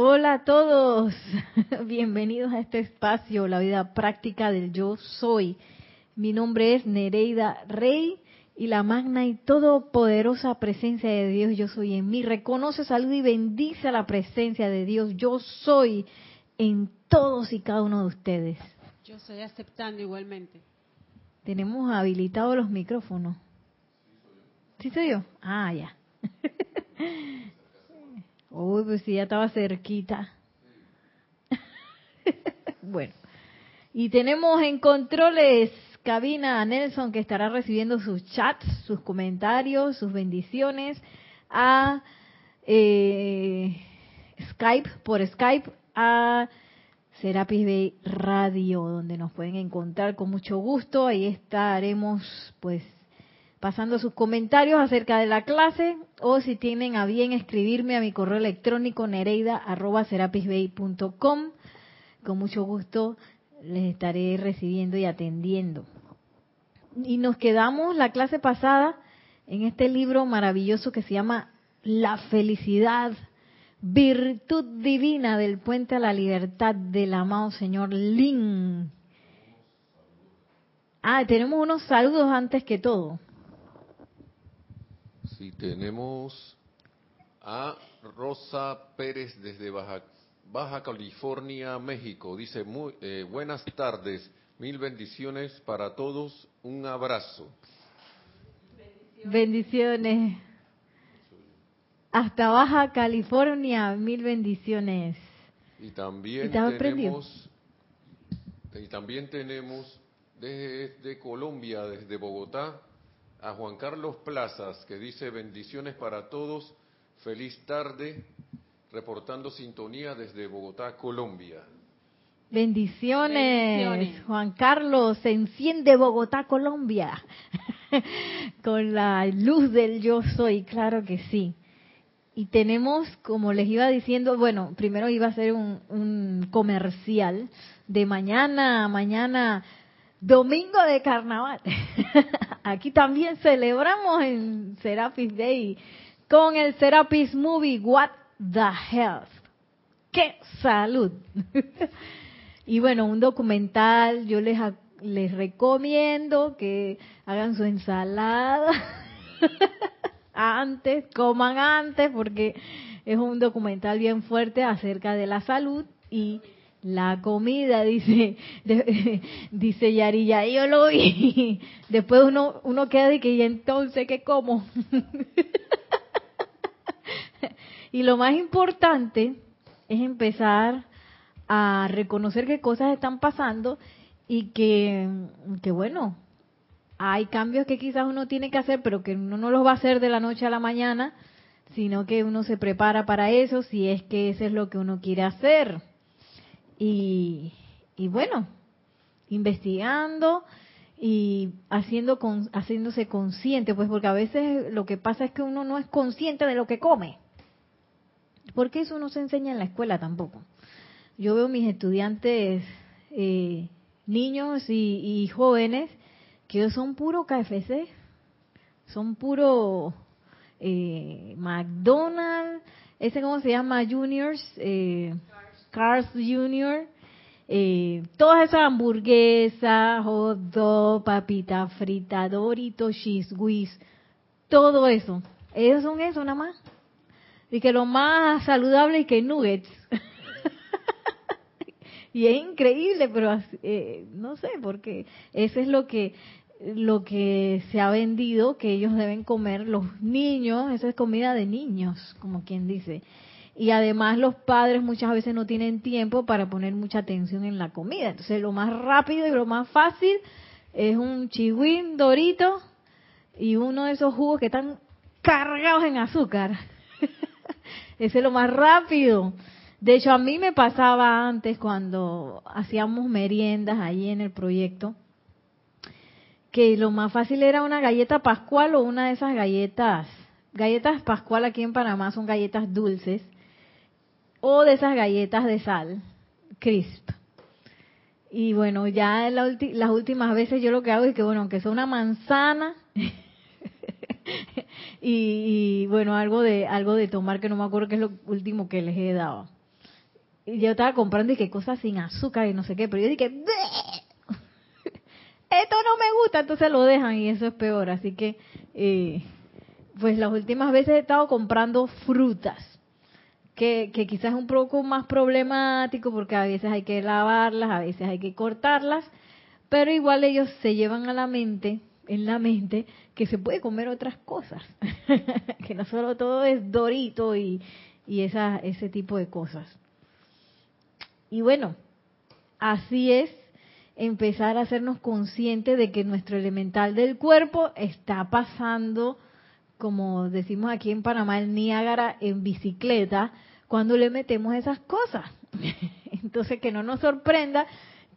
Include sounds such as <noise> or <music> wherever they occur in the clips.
Hola a todos, <laughs> bienvenidos a este espacio, la vida práctica del yo soy. Mi nombre es Nereida Rey y la magna y todopoderosa presencia de Dios yo soy en mí. Reconoce, salud y bendice la presencia de Dios yo soy en todos y cada uno de ustedes. Yo estoy aceptando igualmente. Tenemos habilitados los micrófonos. ¿Sí soy yo? Ah, ya. <laughs> Uy, pues sí, ya estaba cerquita. <laughs> bueno. Y tenemos en controles cabina a Nelson que estará recibiendo sus chats, sus comentarios, sus bendiciones a eh, Skype, por Skype, a Serapis Bay Radio, donde nos pueden encontrar con mucho gusto. Ahí estaremos, pues, pasando sus comentarios acerca de la clase o si tienen a bien escribirme a mi correo electrónico nereida.serapisbay.com. Con mucho gusto les estaré recibiendo y atendiendo. Y nos quedamos la clase pasada en este libro maravilloso que se llama La felicidad, virtud divina del puente a la libertad del amado señor Lin. Ah, tenemos unos saludos antes que todo. Sí, tenemos a Rosa Pérez desde Baja, Baja California, México. Dice, muy, eh, buenas tardes, mil bendiciones para todos, un abrazo. Bendiciones. Hasta Baja California, mil bendiciones. Y también tenemos, y también tenemos desde Colombia, desde Bogotá, a Juan Carlos Plazas, que dice bendiciones para todos, feliz tarde, reportando sintonía desde Bogotá, Colombia. Bendiciones, Juan Carlos, se enciende Bogotá, Colombia, <laughs> con la luz del yo soy, claro que sí. Y tenemos, como les iba diciendo, bueno, primero iba a ser un, un comercial de mañana, mañana Domingo de Carnaval. <laughs> Aquí también celebramos en Serapis Day con el Serapis Movie What the Health. ¡Qué salud! <laughs> y bueno, un documental, yo les, les recomiendo que hagan su ensalada <laughs> antes, coman antes, porque es un documental bien fuerte acerca de la salud y la comida, <laughs> dice, dice Yarilla, yo lo vi. <laughs> Después uno, uno queda de que, ¿y entonces qué como? <laughs> y lo más importante es empezar a reconocer qué cosas están pasando y que, que bueno, hay cambios que quizás uno tiene que hacer, pero que uno no los va a hacer de la noche a la mañana, sino que uno se prepara para eso si es que eso es lo que uno quiere hacer y, bueno, investigando y haciendo con, haciéndose consciente, pues porque a veces lo que pasa es que uno no es consciente de lo que come. Porque eso no se enseña en la escuela tampoco. Yo veo mis estudiantes, eh, niños y, jóvenes, que son puro KFC, son puro eh, McDonald's, ese cómo se llama, Juniors, eh, Cars Jr., eh, todas esas hamburguesas, hot papita frita, Doritos, cheese whiz, todo eso. Ellos son eso nada más. Y que lo más saludable es que nuggets. <laughs> y es increíble, pero eh, no sé, porque eso es lo que lo que se ha vendido que ellos deben comer los niños, esa es comida de niños, como quien dice y además los padres muchas veces no tienen tiempo para poner mucha atención en la comida. Entonces lo más rápido y lo más fácil es un chihuín dorito y uno de esos jugos que están cargados en azúcar. <laughs> Ese es lo más rápido. De hecho, a mí me pasaba antes cuando hacíamos meriendas ahí en el proyecto, que lo más fácil era una galleta pascual o una de esas galletas. Galletas pascual aquí en Panamá son galletas dulces o de esas galletas de sal, crisp. Y bueno, ya las últimas veces yo lo que hago es que, bueno, aunque sea una manzana <laughs> y, bueno, algo de algo de tomar que no me acuerdo qué es lo último que les he dado. yo estaba comprando y que cosas sin azúcar y no sé qué, pero yo dije, <laughs> esto no me gusta, entonces lo dejan y eso es peor. Así que, eh, pues las últimas veces he estado comprando frutas, que, que quizás es un poco más problemático porque a veces hay que lavarlas, a veces hay que cortarlas, pero igual ellos se llevan a la mente, en la mente, que se puede comer otras cosas, <laughs> que no solo todo es dorito y, y esa, ese tipo de cosas. Y bueno, así es empezar a hacernos conscientes de que nuestro elemental del cuerpo está pasando, como decimos aquí en Panamá, el Niágara en bicicleta, cuando le metemos esas cosas. <laughs> Entonces, que no nos sorprenda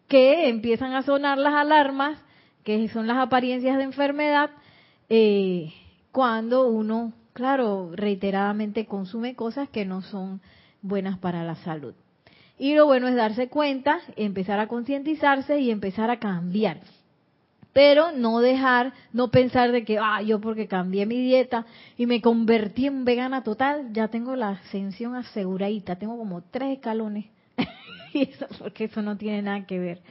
que empiezan a sonar las alarmas, que son las apariencias de enfermedad, eh, cuando uno, claro, reiteradamente consume cosas que no son buenas para la salud. Y lo bueno es darse cuenta, empezar a concientizarse y empezar a cambiar. Pero no dejar, no pensar de que, ah, yo porque cambié mi dieta y me convertí en vegana total, ya tengo la ascensión aseguradita, tengo como tres escalones. <laughs> y eso, porque eso no tiene nada que ver.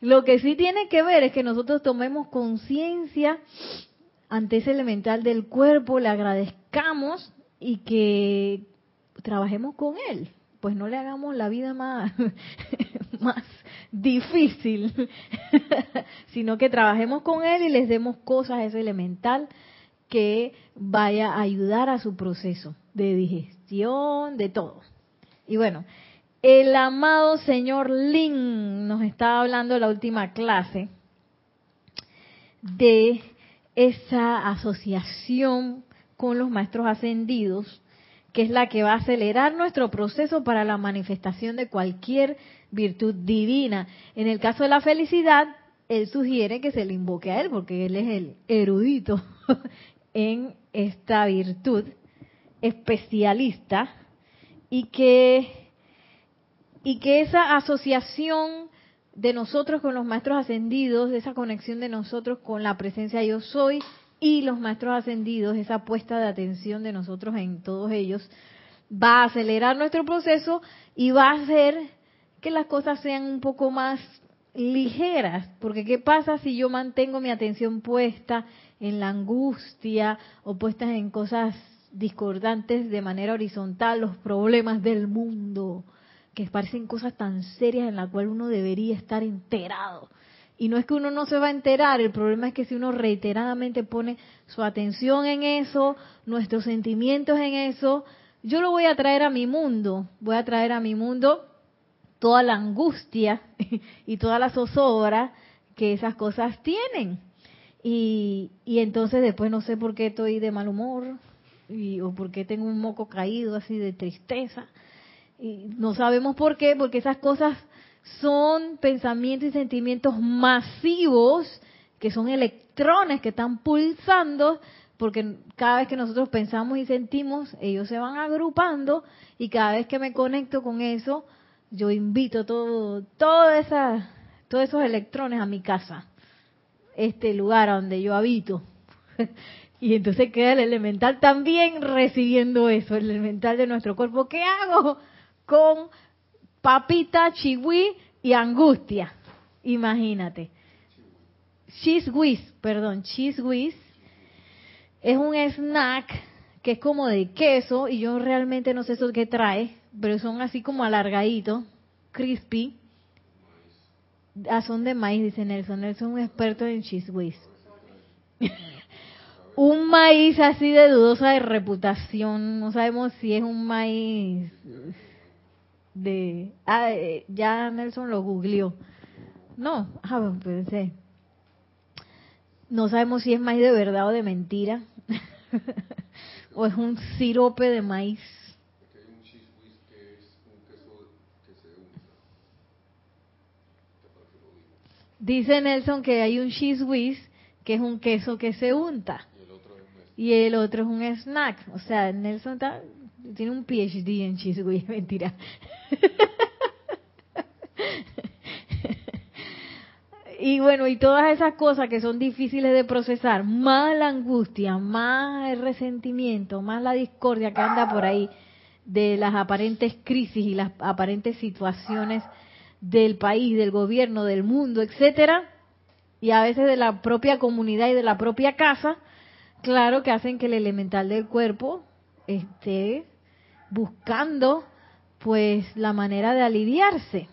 Lo que sí tiene que ver es que nosotros tomemos conciencia ante ese elemental del cuerpo, le agradezcamos y que trabajemos con él pues no le hagamos la vida más, <laughs> más difícil, <laughs> sino que trabajemos con él y les demos cosas a ese elemental que vaya a ayudar a su proceso de digestión, de todo. Y bueno, el amado señor Lin nos estaba hablando en la última clase de esa asociación con los maestros ascendidos que es la que va a acelerar nuestro proceso para la manifestación de cualquier virtud divina. En el caso de la felicidad, él sugiere que se le invoque a él, porque él es el erudito <laughs> en esta virtud, especialista, y que, y que esa asociación de nosotros con los maestros ascendidos, esa conexión de nosotros con la presencia yo soy, y los maestros ascendidos, esa puesta de atención de nosotros en todos ellos, va a acelerar nuestro proceso y va a hacer que las cosas sean un poco más ligeras, porque ¿qué pasa si yo mantengo mi atención puesta en la angustia o puesta en cosas discordantes de manera horizontal, los problemas del mundo, que parecen cosas tan serias en las cuales uno debería estar enterado? Y no es que uno no se va a enterar, el problema es que si uno reiteradamente pone su atención en eso, nuestros sentimientos en eso, yo lo voy a traer a mi mundo, voy a traer a mi mundo toda la angustia <laughs> y toda la zozobra que esas cosas tienen. Y, y entonces después no sé por qué estoy de mal humor y, o por qué tengo un moco caído así de tristeza. Y no sabemos por qué, porque esas cosas son pensamientos y sentimientos masivos, que son electrones que están pulsando, porque cada vez que nosotros pensamos y sentimos, ellos se van agrupando y cada vez que me conecto con eso, yo invito todo, esa, todos esos electrones a mi casa, este lugar donde yo habito. <laughs> Y entonces queda el elemental también recibiendo eso, el elemental de nuestro cuerpo. ¿Qué hago con papita, chihui y angustia. Imagínate. Whiz, perdón, whiz es un snack que es como de queso y yo realmente no sé eso qué trae, pero son así como alargaditos, crispy. Ah, son de maíz, dice Nelson. Nelson es un experto en cheese whiz. <laughs> un maíz así de dudosa de reputación. No sabemos si es un maíz de... Ah, eh, ya Nelson lo googleó. No, ah, pensé. No sabemos si es maíz de verdad o de mentira. <laughs> o es un sirope de maíz. Dice Nelson que hay un cheese whiz que es un queso que se unta. Y el otro es un snack. O sea, Nelson está tiene un PhD en cheese <laughs> mentira. y bueno, y todas esas cosas que son difíciles de procesar, más la angustia, más el resentimiento, más la discordia que anda por ahí, de las aparentes crisis y las aparentes situaciones del país, del gobierno, del mundo, etcétera, y a veces de la propia comunidad y de la propia casa, claro que hacen que el elemental del cuerpo esté buscando pues la manera de aliviarse.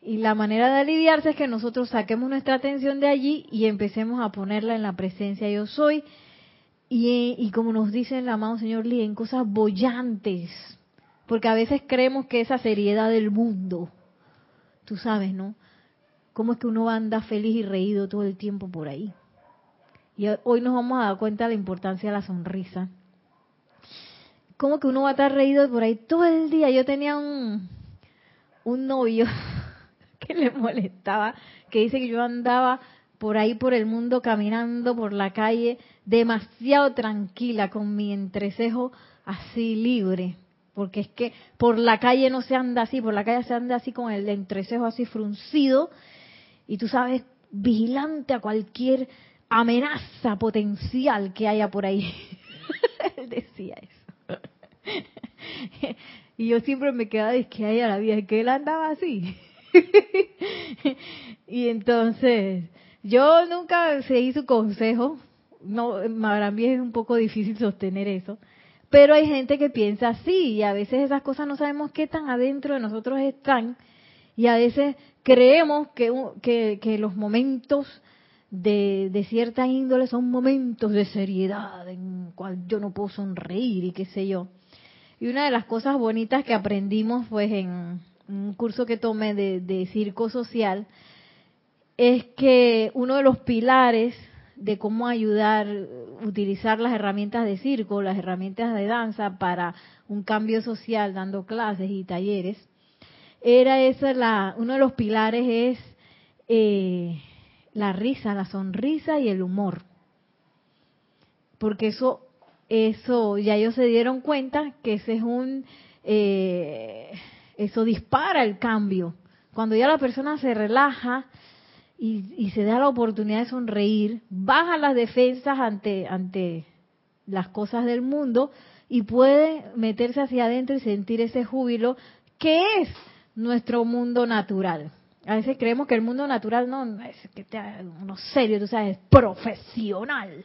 Y la manera de aliviarse es que nosotros saquemos nuestra atención de allí y empecemos a ponerla en la presencia yo soy. Y, como nos dice el amado Señor Lee, en cosas bollantes. Porque a veces creemos que esa seriedad del mundo, tú sabes, ¿no? ¿Cómo es que uno anda feliz y reído todo el tiempo por ahí? Y hoy nos vamos a dar cuenta de la importancia de la sonrisa. ¿Cómo que uno va a estar reído por ahí todo el día? Yo tenía un, un novio <laughs> que le molestaba, que dice que yo andaba por ahí por el mundo caminando por la calle demasiado tranquila con mi entrecejo así libre, porque es que por la calle no se anda así, por la calle se anda así con el entrecejo así fruncido y tú sabes, vigilante a cualquier amenaza potencial que haya por ahí. <laughs> Él decía eso. <laughs> y yo siempre me quedaba de que la vida, que él andaba así. <laughs> y entonces, yo nunca seguí su consejo. No, para mí es un poco difícil sostener eso. Pero hay gente que piensa así y a veces esas cosas no sabemos qué tan adentro de nosotros están y a veces creemos que, que, que los momentos de, de, cierta índole son momentos de seriedad en cual yo no puedo sonreír y qué sé yo. Y una de las cosas bonitas que aprendimos pues en, un curso que tomé de, circo social, es que uno de los pilares de cómo ayudar, utilizar las herramientas de circo, las herramientas de danza para un cambio social, dando clases y talleres, era esa la, uno de los pilares es eh, la risa, la sonrisa y el humor, porque eso, eso ya ellos se dieron cuenta que ese es un eh, eso dispara el cambio. Cuando ya la persona se relaja y, se da la oportunidad de sonreír, baja las defensas ante, ante las cosas del mundo y puede meterse hacia adentro y sentir ese júbilo que es nuestro mundo natural. A veces creemos que el mundo natural no, es que uno serio, tú sabes, profesional.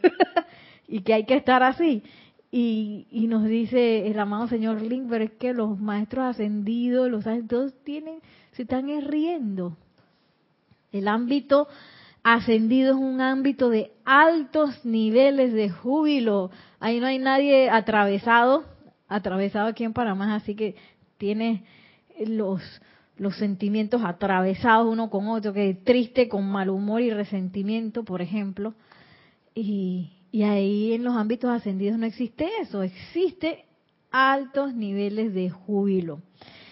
<laughs> y que hay que estar así. Y, nos dice el amado señor Link, pero es que los maestros ascendidos, los todos tienen, se están riendo. El ámbito ascendido es un ámbito de altos niveles de júbilo. Ahí no hay nadie atravesado, atravesado aquí en Panamá, así que tiene los, los sentimientos atravesados uno con otro, que triste, con mal humor y resentimiento, por ejemplo. Y, y ahí en los ámbitos ascendidos no existe eso, existe altos niveles de júbilo.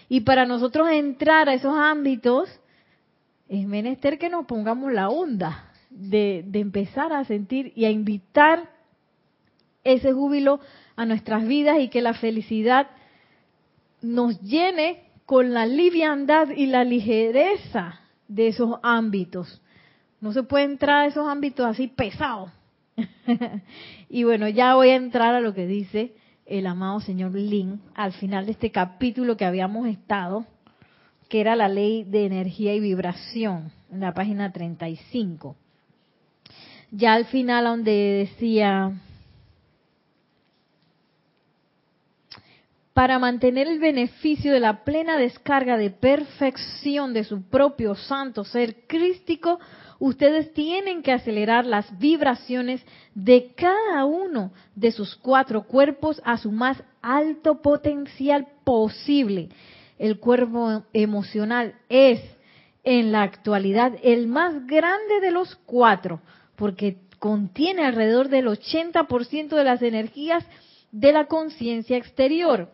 Y para nosotros entrar a esos ámbitos, es menester que nos pongamos la onda de, empezar a sentir y a invitar ese júbilo a nuestras vidas y que la felicidad nos llene con la liviandad y la ligereza de esos ámbitos. No se puede entrar a esos ámbitos así pesados <laughs> y bueno, ya voy a entrar a lo que dice el amado señor Lin al final de este capítulo que habíamos estado, que era la ley de energía y vibración, en la página 35. Ya al final donde decía, para mantener el beneficio de la plena descarga de perfección de su propio santo ser crístico, ustedes tienen que acelerar las vibraciones de cada uno de sus cuatro cuerpos a su más alto potencial posible. El cuerpo emocional es en la actualidad el más grande de los cuatro, porque contiene alrededor del 80% de las energías de la conciencia exterior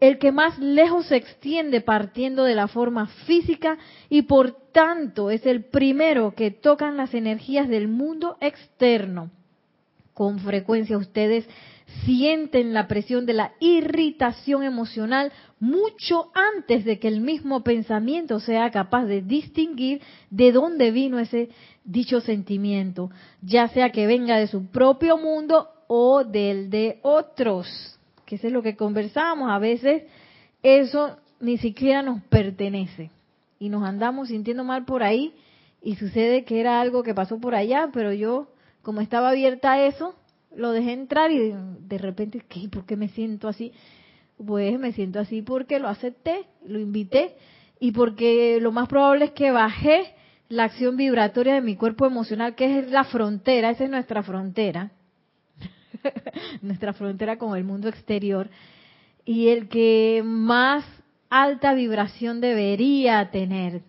el que más lejos se extiende partiendo de la forma física y por tanto es el primero que tocan las energías del mundo externo. Con frecuencia ustedes sienten la presión de la irritación emocional mucho antes de que el mismo pensamiento sea capaz de distinguir de dónde vino ese dicho sentimiento, ya sea que venga de su propio mundo o del de otros. que eso es lo que conversamos, a veces eso ni siquiera nos pertenece y nos andamos sintiendo mal por ahí y sucede que era algo que pasó por allá, pero yo como estaba abierta a eso, lo dejé entrar y de, repente, ¿qué? ¿por qué me siento así? Pues me siento así porque lo acepté, lo invité y porque lo más probable es que bajé la acción vibratoria de mi cuerpo emocional, que es la frontera, esa es nuestra frontera, <laughs> nuestra frontera con el mundo exterior, y el que más alta vibración debería tener,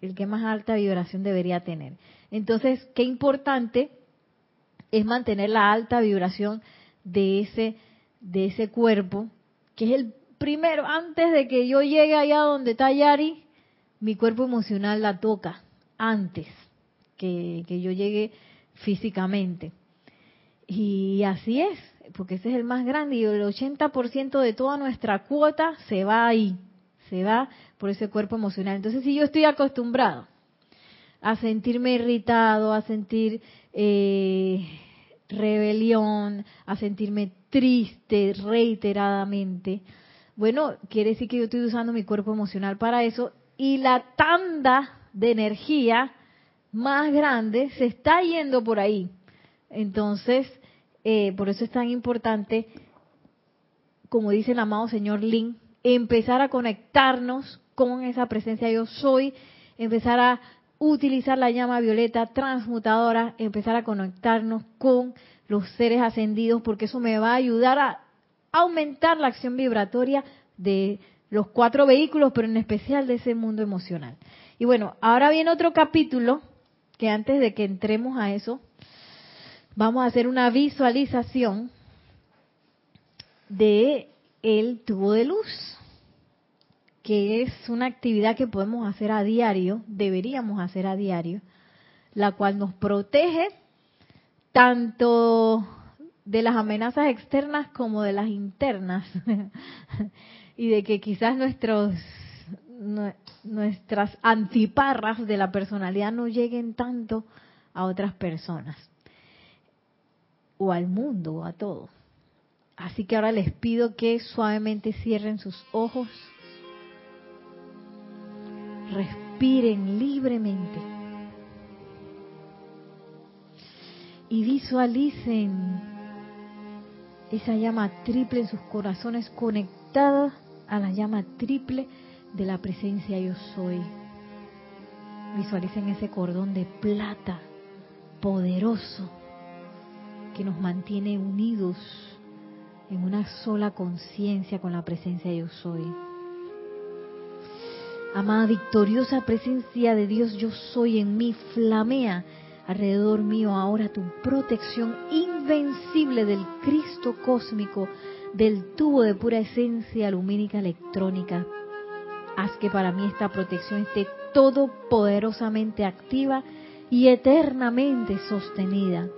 el que más alta vibración debería tener. Entonces, qué importante es mantener la alta vibración de ese, de ese cuerpo, que es el primero, antes de que yo llegue allá donde está Yari, mi cuerpo emocional la toca, antes que, que yo llegue físicamente. Y así es, porque ese es el más grande y el 80% de toda nuestra cuota se va ahí, se va por ese cuerpo emocional. Entonces, si yo estoy acostumbrado a sentirme irritado, a sentir eh, rebelión, a sentirme triste reiteradamente, bueno, quiere decir que yo estoy usando mi cuerpo emocional para eso y la tanda de energía más grande se está yendo por ahí. Entonces, eh, por eso es tan importante, como dice el amado señor Lin, empezar a conectarnos con esa presencia yo soy, empezar a utilizar la llama violeta transmutadora, empezar a conectarnos con los seres ascendidos, porque eso me va a ayudar a aumentar la acción vibratoria de los cuatro vehículos, pero en especial de ese mundo emocional. Y bueno, ahora viene otro capítulo que antes de que entremos a eso, vamos a hacer una visualización de el tubo de luz que es una actividad que podemos hacer a diario, deberíamos hacer a diario, la cual nos protege tanto de las amenazas externas como de las internas. <laughs> Y de que quizás nuestros nuestras antiparras de la personalidad no lleguen tanto a otras personas. O al mundo o a todo. Así que ahora les pido que suavemente cierren sus ojos respiren libremente y visualicen esa llama triple en sus corazones conectada a la llama triple de la presencia yo soy. Visualicen ese cordón de plata poderoso que nos mantiene unidos en una sola conciencia con la presencia yo soy. Amada victoriosa presencia de Dios, yo soy en mí, flamea alrededor mío ahora tu protección invencible del Cristo cósmico, del tubo de pura esencia lumínica electrónica. Haz que para mí esta protección esté todopoderosamente activa y eternamente sostenida.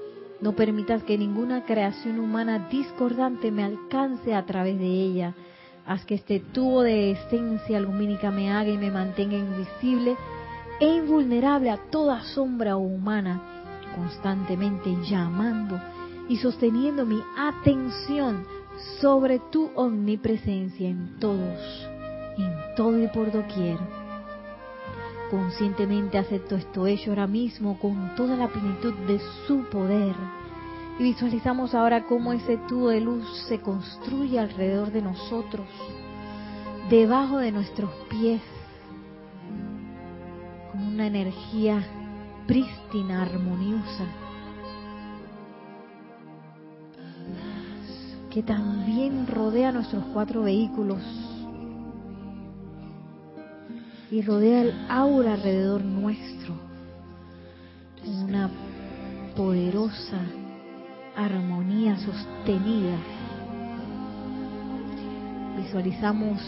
No permitas que ninguna creación humana discordante me alcance a través de ella Haz que este tubo de esencia lumínica me haga y me mantenga invisible e invulnerable a toda sombra humana, constantemente llamando y sosteniendo mi atención sobre tu omnipresencia en todos, en todo y por doquier. Conscientemente acepto esto hecho ahora mismo con toda la plenitud de su poder y visualizamos ahora cómo ese tubo de luz se construye alrededor de nosotros, debajo de nuestros pies, como una energía prístina, armoniosa, que también rodea nuestros cuatro vehículos y rodea el aura alrededor nuestro, una poderosa armonía sostenida. Visualizamos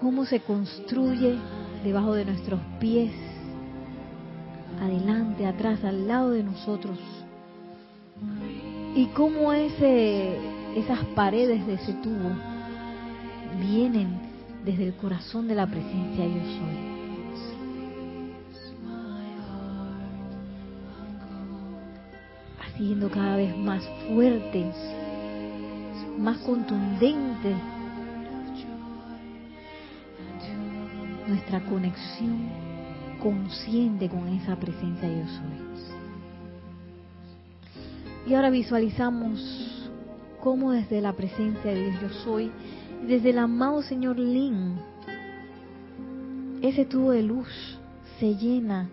cómo se construye debajo de nuestros pies, adelante, atrás, al lado de nosotros. Y cómo esas paredes de ese tubo vienen desde el corazón de la presencia yo soy. Siendo cada vez más fuertes, más contundente nuestra conexión consciente con esa presencia yo soy. Y ahora visualizamos cómo desde la presencia de Dios yo soy, desde el amado Señor Lin, ese tubo de luz se llena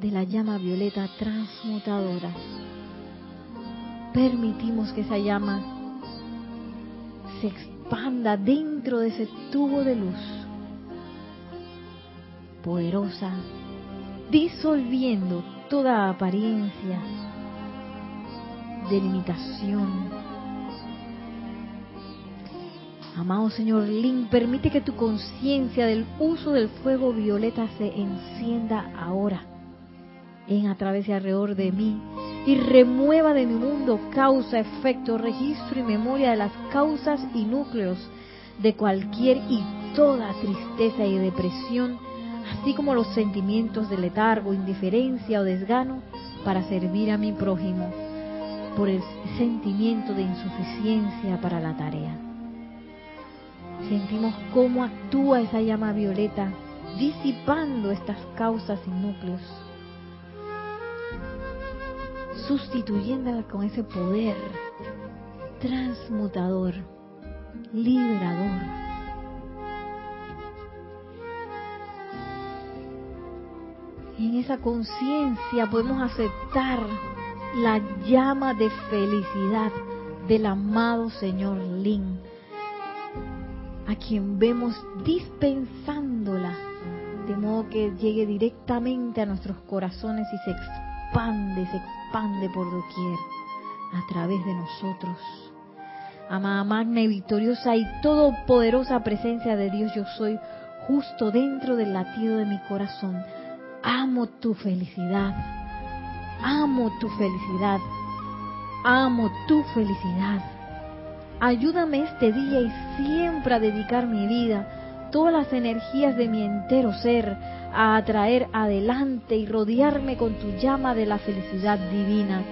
de la llama violeta transmutadora. Permitimos que esa llama se expanda dentro de ese tubo de luz poderosa, disolviendo toda apariencia de limitación. Amado Señor Lin, permite que tu conciencia del uso del fuego violeta se encienda ahora, en a través y alrededor de mí, y remueva de mi mundo causa, efecto, registro y memoria de las causas y núcleos de cualquier y toda tristeza y depresión, así como los sentimientos de letargo, indiferencia o desgano, para servir a mi prójimo por el sentimiento de insuficiencia para la tarea. Sentimos cómo actúa esa llama violeta disipando estas causas y núcleos, sustituyéndola con ese poder transmutador, liberador. Y en esa conciencia podemos aceptar la llama de felicidad del amado Señor Lin, a quien vemos dispensándola, de modo que llegue directamente a nuestros corazones y se expande, se expande por doquier, a través de nosotros. Amada magna y victoriosa y todopoderosa presencia de Dios, yo soy justo dentro del latido de mi corazón. Amo tu felicidad Amo tu felicidad. Amo tu felicidad. Ayúdame este día y siempre a dedicar mi vida, todas las energías de mi entero ser, a atraer adelante y rodearme con tu llama de la felicidad divina.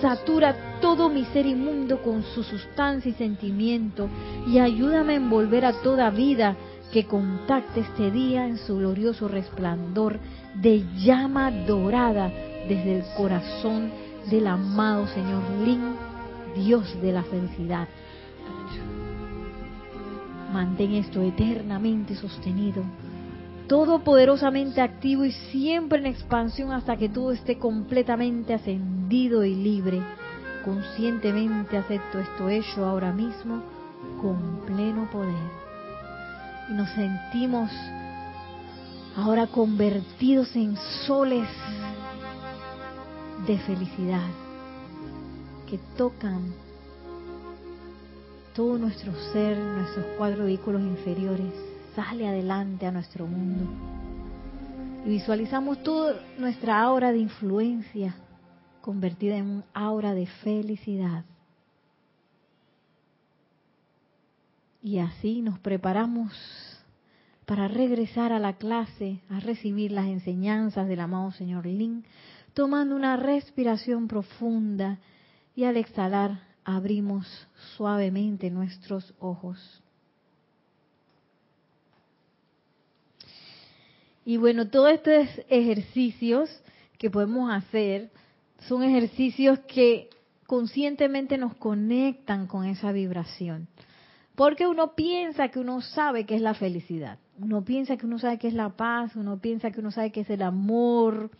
Satura todo mi ser inmundo con su sustancia y sentimiento y ayúdame a envolver a toda vida que contacte este día en su glorioso resplandor de llama dorada desde el corazón del amado Señor Lin, Dios de la felicidad. Mantén esto eternamente sostenido, todopoderosamente activo y siempre en expansión hasta que todo esté completamente ascendido y libre. Conscientemente acepto esto hecho ahora mismo con pleno poder. Y nos sentimos ahora convertidos en soles de felicidad que tocan todo nuestro ser, nuestros cuatro vehículos inferiores, sale adelante a nuestro mundo. Y visualizamos toda nuestra aura de influencia convertida en un aura de felicidad. Y así nos preparamos para regresar a la clase, a recibir las enseñanzas del amado Señor Lin, tomando una respiración profunda y al exhalar abrimos suavemente nuestros ojos. Y bueno, todos estos ejercicios que podemos hacer son ejercicios que conscientemente nos conectan con esa vibración. Porque uno piensa que uno sabe qué es la felicidad, uno piensa que uno sabe qué es la paz, uno piensa que uno sabe qué es el amor,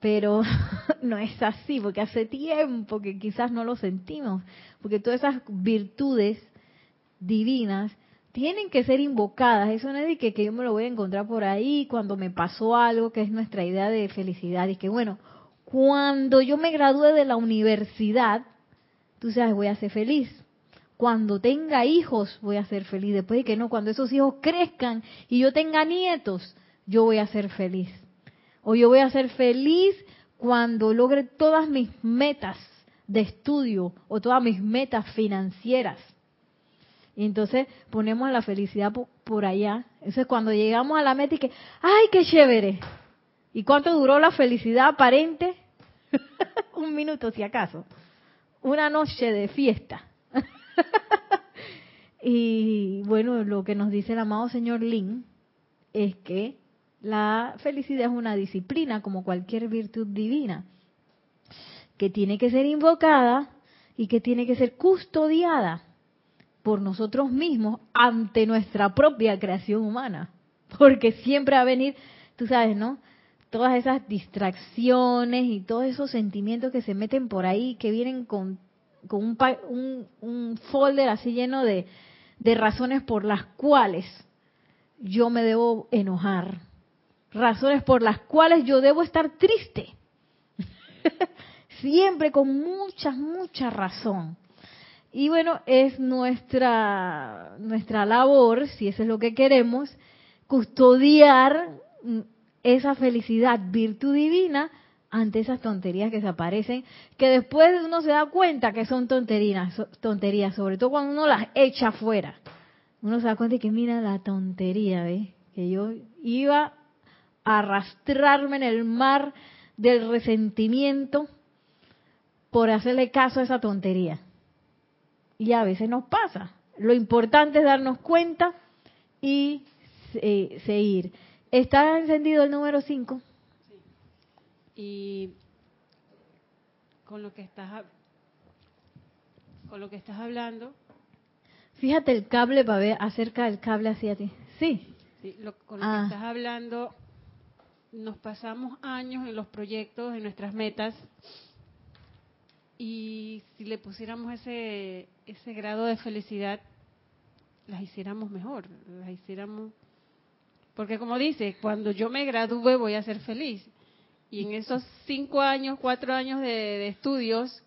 pero <laughs> no es así, porque hace tiempo que quizás no lo sentimos, porque todas esas virtudes divinas tienen que ser invocadas. Eso no es de que, que, yo me lo voy a encontrar por ahí cuando me pasó algo, que es nuestra idea de felicidad. Y que bueno, cuando yo me gradúe de la universidad, tú sabes, voy a ser feliz. Cuando tenga hijos, voy a ser feliz. Después de que no, cuando esos hijos crezcan y yo tenga nietos, yo voy a ser feliz o yo voy a ser feliz cuando logre todas mis metas de estudio o todas mis metas financieras. Y entonces ponemos la felicidad por allá. Eso es cuando llegamos a la meta y que, ¡ay, qué chévere! ¿Y cuánto duró la felicidad aparente? <laughs> Un minuto, si acaso. Una noche de fiesta. <laughs> Y bueno, lo que nos dice el amado señor Lin es que la felicidad es una disciplina como cualquier virtud divina, que tiene que ser invocada y que tiene que ser custodiada por nosotros mismos ante nuestra propia creación humana. Porque siempre va a venir, tú sabes, ¿no? Todas esas distracciones y todos esos sentimientos que se meten por ahí, que vienen con, con un, un, un folder así lleno de, de razones por las cuales yo me debo enojar, razones por las cuales yo debo estar triste. <laughs> Siempre con mucha, mucha razón. Y bueno, es nuestra, nuestra labor, si eso es lo que queremos, custodiar esa felicidad, virtud divina, ante esas tonterías que se aparecen, que después uno se da cuenta que son tonterías, tonterías, sobre todo cuando uno las echa afuera. Uno se da cuenta de que mira la tontería, ¿ves? Que yo iba a arrastrarme en el mar del resentimiento por hacerle caso a esa tontería. Y a veces nos pasa. Lo importante es darnos cuenta y eh, seguir. ¿Está encendido el número 5? Y con lo que estás con lo que estás hablando. Fíjate el cable para ver acerca del cable hacia ti. Sí. con lo que ah. estás hablando, nos pasamos años en los proyectos, en nuestras metas, y si le pusiéramos ese ese grado de felicidad, las hiciéramos mejor, las hiciéramos porque como dice, cuando yo me gradúe voy a ser feliz. Y en esos cinco años, cuatro años de, estudios,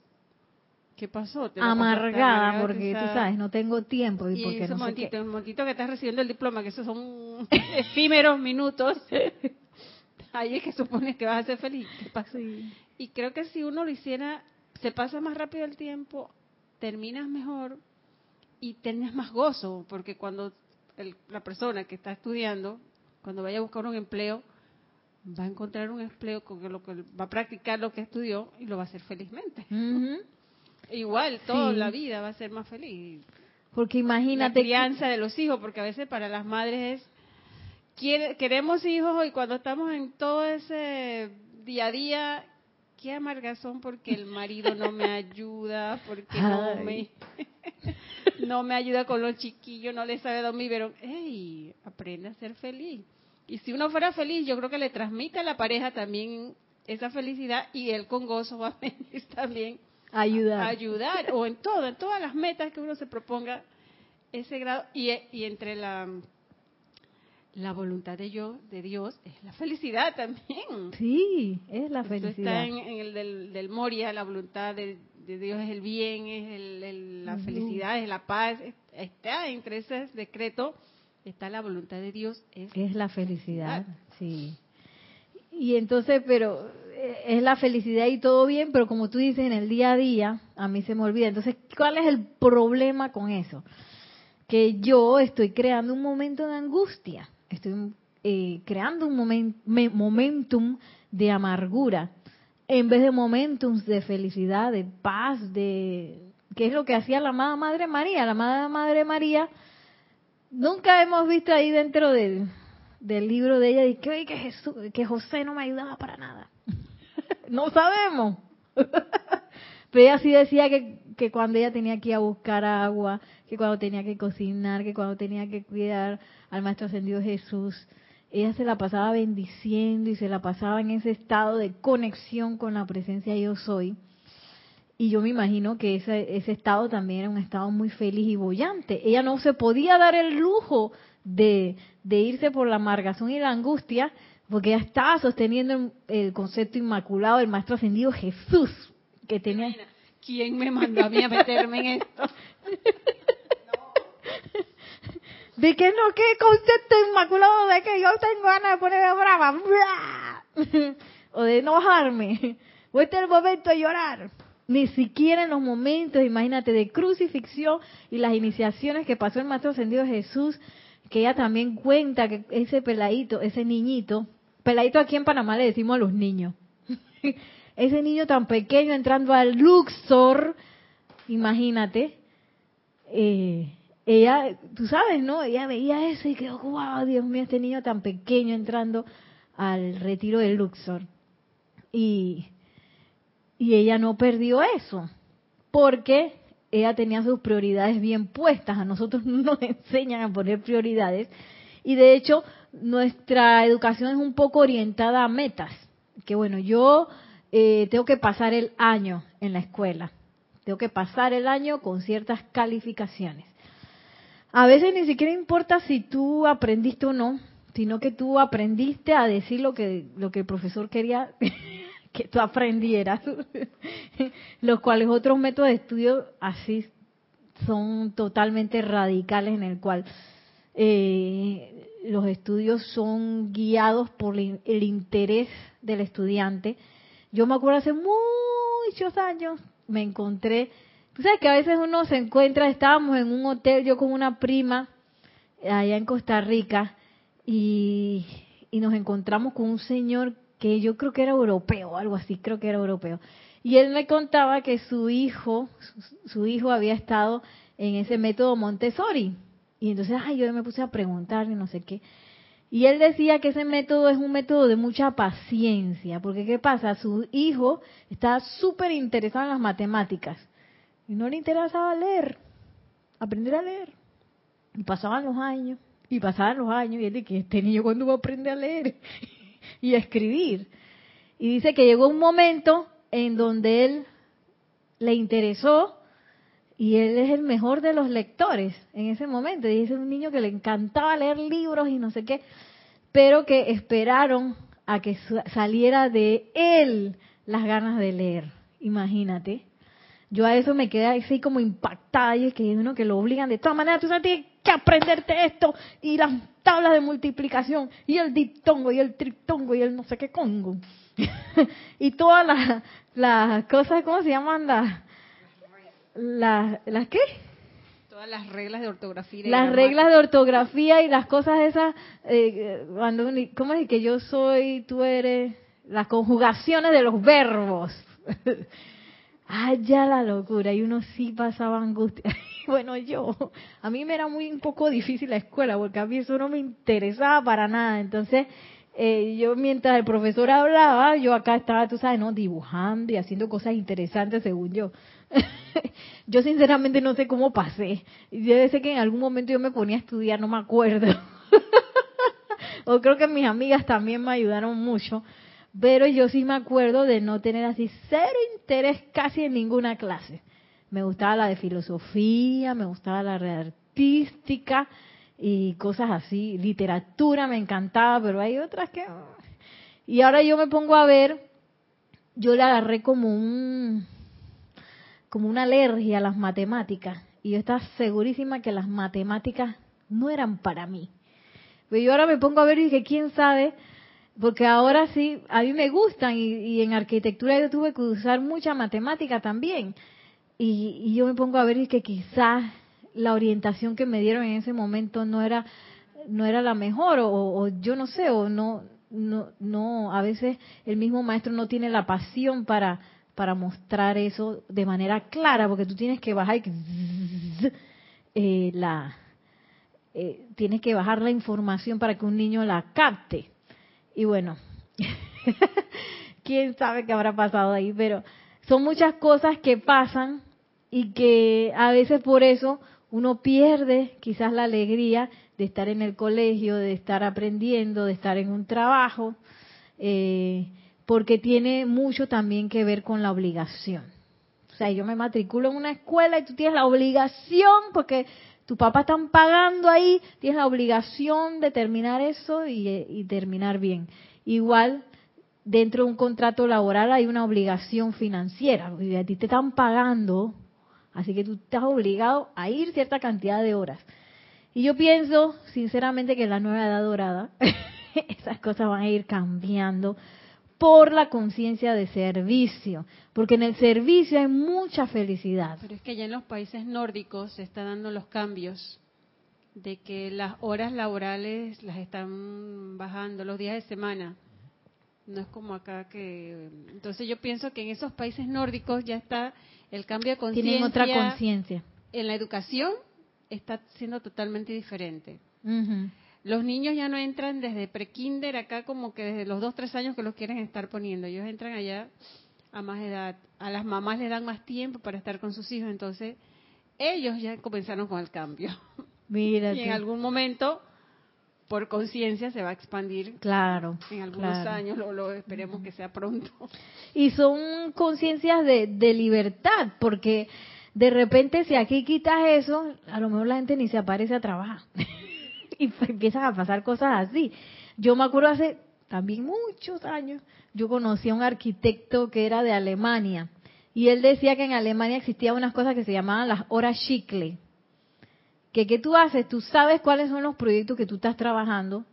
¿qué pasó? amargada, porque tú sabes, no tengo tiempo. Y, porque no momentito, un momentito que estás recibiendo el diploma, que esos son <laughs> efímeros minutos, <laughs> ahí es que supones que vas a ser feliz. ¿Qué pasó? Y creo que si uno lo hiciera, se pasa más rápido el tiempo, terminas mejor y tienes más gozo, porque cuando la persona que está estudiando, cuando vaya a buscar un empleo, va a encontrar un empleo con lo que va a practicar lo que estudió y lo va a hacer felizmente. <laughs> Igual, toda la vida va a ser más feliz. Porque imagínate. La crianza de los hijos, porque a veces para las madres es. queremos hijos y cuando estamos en todo ese día a día, qué amargazón porque el marido no me ayuda, porque no me, <laughs> no me ayuda con los chiquillos, no le sabe dormir, pero, hey, aprende a ser feliz. Y si uno fuera feliz, yo creo que le transmite a la pareja también esa felicidad y él con gozo va a venir <laughs> también ayudar. A ayudar, o en todo, en todas las metas que uno se proponga, ese grado, y, y entre la, la voluntad de yo, de Dios, es la felicidad <laughs> también. Sí, es la felicidad. está en, el del, del, Moria, la voluntad de, Dios es el bien, es el, la felicidad, es la paz, está entre ese decreto está la voluntad de Dios. Es, la felicidad, sí. Y entonces, pero eh, es la felicidad y todo bien, pero como tú dices, en el día a día, a mí se me olvida. Entonces, ¿cuál es el problema con eso? Que yo estoy creando un momento de angustia, estoy eh, creando un momentum de amargura, en vez de momentum de felicidad, de paz, de... ¿Qué es lo que hacía la amada Madre María? La amada Madre María nunca hemos visto ahí dentro del, libro de ella que, que, Jesús, que José no me ayudaba para nada. <laughs> no sabemos. <laughs> Pero ella sí decía que, que cuando ella tenía que ir a buscar agua, que cuando tenía que cocinar, que cuando tenía que cuidar al Maestro Ascendido Jesús, ella se la pasaba bendiciendo y se la pasaba en ese estado de conexión con la presencia yo soy. Y yo me imagino que ese, ese estado también era un estado muy feliz y bollante. Ella no se podía dar el lujo de, irse por la amargazón y la angustia, porque ella estaba sosteniendo el, concepto inmaculado del Maestro Ascendido Jesús, que tenía... ¿Quién me mandó a mí a meterme en esto? <laughs> De que no, qué concepto inmaculado de que yo tengo ganas de ponerme brava. <laughs> o de enojarme. O este es el momento de llorar. Ni siquiera en los momentos, imagínate, de crucifixión y las iniciaciones que pasó el Maestro Ascendido Jesús, que ella también cuenta que ese peladito, ese niñito, peladito aquí en Panamá le decimos a los niños, <laughs> ese niño tan pequeño entrando al Luxor, imagínate, eh, ella, tú sabes, ¿no? Ella veía eso y quedó, wow, Dios mío, este niño tan pequeño entrando al retiro de Luxor. Y, y ella no perdió eso, porque ella tenía sus prioridades bien puestas. A nosotros <laughs> nos enseñan a poner prioridades. Y de hecho, nuestra educación es un poco orientada a metas. Que bueno, yo eh, tengo que pasar el año en la escuela. Tengo que pasar el año con ciertas calificaciones. A veces ni siquiera importa si tú aprendiste o no, sino que tú aprendiste a decir lo que, lo que el profesor quería <laughs> que tú aprendieras, <laughs> los cuales otros métodos de estudio así son totalmente radicales en el cual eh, los estudios son guiados por el interés del estudiante. Yo me acuerdo hace muchos años, me encontré Tú sabes que a veces uno se encuentra, estábamos en un hotel, yo con una prima, allá en Costa Rica, y, nos encontramos con un señor que yo creo que era europeo, algo así, creo que era europeo. Y él me contaba que su hijo, su, hijo había estado en ese método Montessori. Y entonces, ay, yo me puse a preguntarle, no sé qué. Y él decía que ese método es un método de mucha paciencia, porque ¿qué pasa? Su hijo está súper interesado en las matemáticas. Y no le interesaba leer, aprender a leer. Y pasaban los años, y pasaban los años, y él dice, este niño cuándo va a aprender a leer <laughs> y a escribir? Y dice que llegó un momento en donde él le interesó y él es el mejor de los lectores en ese momento. Y es un niño que le encantaba leer libros y no sé qué, pero que esperaron a que saliera de él las ganas de leer. Imagínate yo a eso me quedé así como impactada y es que uno que lo obligan de todas maneras, tú sabes, tienes que aprenderte esto y las tablas de multiplicación y el diptongo y el triptongo y el no sé qué congo <laughs> y todas las, las cosas, ¿cómo se llaman? Las, las, ¿las qué? Todas las reglas de ortografía. las reglas de ortografía y las cosas esas, eh, cuando, ¿cómo es que yo soy, tú eres? Las conjugaciones de los verbos. <laughs> Ah, ya la locura, y uno sí pasaba angustia. <laughs> bueno, yo, a mí me era muy un poco difícil la escuela, porque a mí eso no me interesaba para nada. Entonces, eh, yo mientras el profesor hablaba, yo acá estaba, tú sabes, ¿no? Dibujando y haciendo cosas interesantes según yo. <laughs> yo sinceramente no sé cómo pasé. Debe ser que en algún momento yo me ponía a estudiar, no me acuerdo. <laughs> o creo que mis amigas también me ayudaron mucho. Pero yo sí me acuerdo de no tener así cero interés casi en ninguna clase. Me gustaba la de filosofía, me gustaba la de artística y cosas así. Literatura me encantaba, pero hay otras que... Y ahora yo me pongo a ver, yo le agarré como un como una alergia a las matemáticas y yo estaba segurísima que las matemáticas no eran para mí. Pero yo ahora me pongo a ver y dije, ¿quién sabe? porque ahora sí, a mí me gustan y, en arquitectura yo tuve que usar mucha matemática también. Y, yo me pongo a ver que quizás la orientación que me dieron en ese momento no era no era la mejor o, yo no sé o no no no a veces el mismo maestro no tiene la pasión para para mostrar eso de manera clara porque tú tienes que bajar eh, la eh, tienes que bajar la información para que un niño la capte. Y bueno, <laughs> quién sabe qué habrá pasado ahí, pero son muchas cosas que pasan y que a veces por eso uno pierde quizás la alegría de estar en el colegio, de estar aprendiendo, de estar en un trabajo, eh, porque tiene mucho también que ver con la obligación. O sea, yo me matriculo en una escuela y tú tienes la obligación, porque tu papá están pagando ahí, tienes la obligación de terminar eso y, terminar bien. Igual, dentro de un contrato laboral hay una obligación financiera, a ti te están pagando, así que tú estás obligado a ir cierta cantidad de horas. Y yo pienso, sinceramente, que en la nueva edad dorada <laughs> esas cosas van a ir cambiando por la conciencia de servicio, porque en el servicio hay mucha felicidad. Pero es que ya en los países nórdicos se están dando los cambios de que las horas laborales las están bajando los días de semana. No es como acá que... Entonces yo pienso que en esos países nórdicos ya está el cambio de conciencia. Tienen otra conciencia. En la educación está siendo totalmente diferente. Los niños ya no entran desde prekinder acá como que desde los dos, tres años que los quieren estar poniendo. Ellos entran allá a más edad. A las mamás les dan más tiempo para estar con sus hijos. Entonces, ellos ya comenzaron con el cambio. Mira. <laughs> Y en algún momento, por conciencia, se va a expandir. Claro. En algunos años, lo, esperemos que sea pronto. <laughs> Y son conciencias de, de libertad, porque de repente si aquí quitas eso, a lo mejor la gente ni se aparece a trabajar. <laughs> y <laughs> empiezan a pasar cosas así. Yo me acuerdo hace también muchos años, yo conocí a un arquitecto que era de Alemania y él decía que en Alemania existían unas cosas que se llamaban las horas chicle. Que qué tú haces, tú sabes cuáles son los proyectos que tú estás trabajando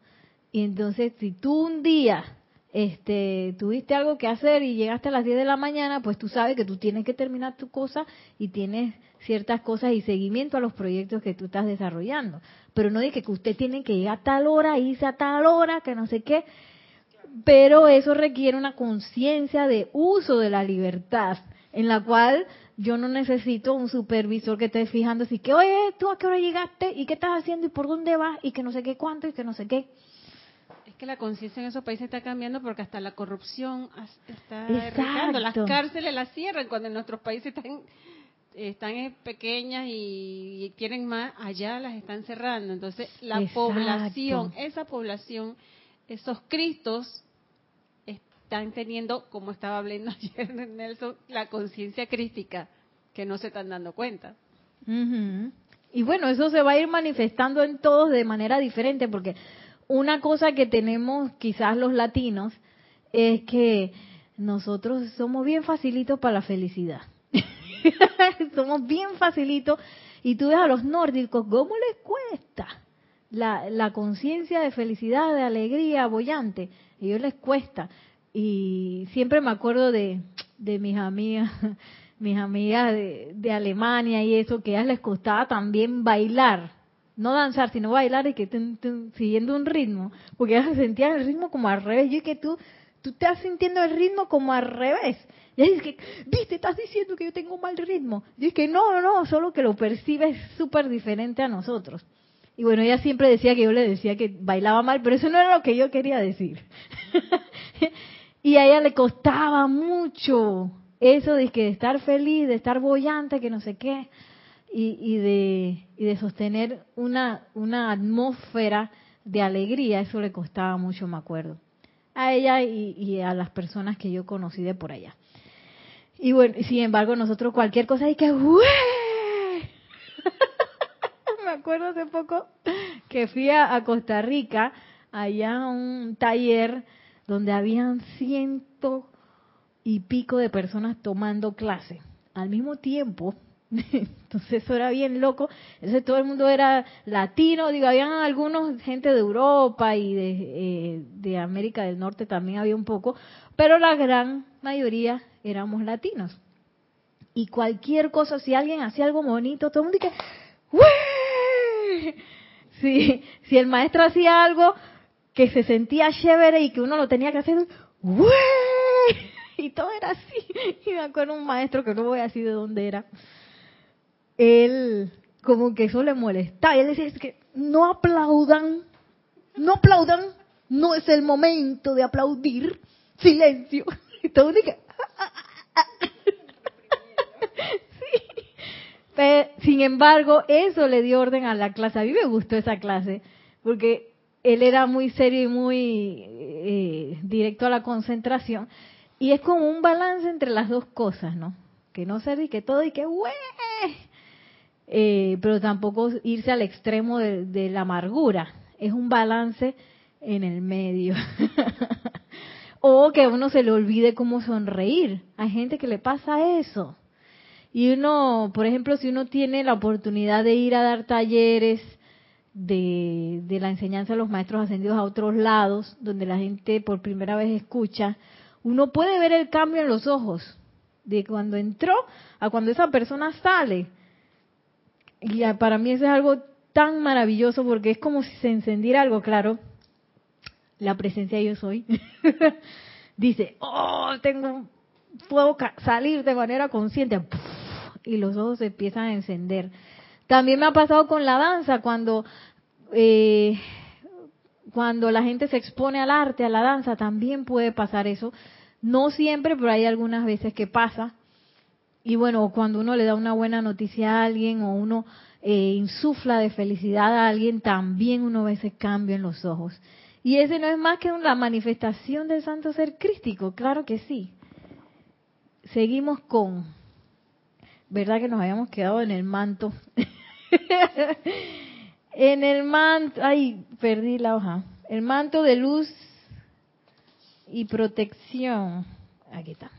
y entonces si tú un día este, tuviste algo que hacer y llegaste a las 10 de la mañana, pues tú sabes que tú tienes que terminar tu cosa y tienes ciertas cosas y seguimiento a los proyectos que tú estás desarrollando. Pero no dije que usted tiene que llegar a tal hora, irse a tal hora, que no sé qué. Pero eso requiere una conciencia de uso de la libertad, en la cual yo no necesito un supervisor que esté fijando así que, oye, tú a qué hora llegaste y qué estás haciendo y por dónde vas y que no sé qué cuánto y que no sé qué que la conciencia en esos países está cambiando porque hasta la corrupción está erradicando. Las cárceles las cierran cuando en nuestros países están, están pequeñas y, tienen más, allá las están cerrando. Entonces, la población, esa población, esos cristos están teniendo, como estaba hablando <laughs> ayer Nelson, la conciencia crítica, que no se están dando cuenta. Y bueno, eso se va a ir manifestando en todos de manera diferente, porque una cosa que tenemos quizás los latinos es que nosotros somos bien facilitos para la felicidad. <laughs> somos bien facilitos. Y tú ves a los nórdicos, ¿cómo les cuesta? La, la conciencia de felicidad, de alegría, bollante. A ellos les cuesta. Y siempre me acuerdo de, de mis amigas, <laughs> mis amigas de, de Alemania y eso, que a ellas les costaba también bailar no danzar, sino bailar y que siguiendo un ritmo, porque ellas sentían el ritmo como al revés. Yo y que tú, tú estás sintiendo el ritmo como al revés. Y es que, viste, estás diciendo que yo tengo mal ritmo. Yo es que no, no, no, solo que lo percibes súper diferente a nosotros. Y bueno, ella siempre decía que yo le decía que bailaba mal, pero eso no era lo que yo quería decir. <laughs> y a ella le costaba mucho eso de que de estar feliz, de estar bollante, que no sé qué y, de, y de sostener una, una atmósfera de alegría, eso le costaba mucho, me acuerdo, a ella y, a las personas que yo conocí de por allá. Y bueno, sin embargo, nosotros cualquier cosa y que <laughs> me acuerdo hace poco que fui a, Costa Rica, allá a un taller donde habían ciento y pico de personas tomando clase. Al mismo tiempo, Entonces eso era bien loco. Entonces todo el mundo era latino, digo, habían algunos gente de Europa y de, eh, de América del Norte también había un poco, pero la gran mayoría éramos latinos. Y cualquier cosa, si alguien hacía algo bonito, todo el mundo dice, Si, si el maestro hacía algo que se sentía chévere y que uno lo tenía que hacer, y todo era así. Y me acuerdo un maestro que no voy a decir de dónde era él como que eso le molesta. Él decía, es que no aplaudan, no aplaudan, no es el momento de aplaudir, silencio. <laughs> Y todo <laughs> sí. Pero, sin embargo, eso le dio orden a la clase. A mí me gustó esa clase, porque él era muy serio y muy eh, directo a la concentración. Y es como un balance entre las dos cosas, ¿no? Que no se que todo y que, ¡güey! Eh, pero tampoco irse al extremo de, la amargura. Es un balance en el medio. <laughs> o que a uno se le olvide cómo sonreír. Hay gente que le pasa eso. Y uno, por ejemplo, si uno tiene la oportunidad de ir a dar talleres de, de la enseñanza de los maestros ascendidos a otros lados, donde la gente por primera vez escucha, uno puede ver el cambio en los ojos de cuando entró a cuando esa persona sale. Y para mí eso es algo tan maravilloso porque es como si se encendiera algo, claro. La presencia de yo soy. <laughs> Dice, oh, tengo, puedo salir de manera consciente. Y los ojos se empiezan a encender. También me ha pasado con la danza, cuando, eh, cuando la gente se expone al arte, a la danza, también puede pasar eso. No siempre, pero hay algunas veces que pasa. Y bueno, cuando uno le da una buena noticia a alguien o uno eh, insufla de felicidad a alguien, también uno ve ese cambio en los ojos. Y ese no es más que la manifestación del santo ser crístico, claro que sí. Seguimos con, ¿verdad que nos habíamos quedado en el manto? <laughs> en el manto, ay, perdí la hoja. El manto de luz y protección. Aquí está.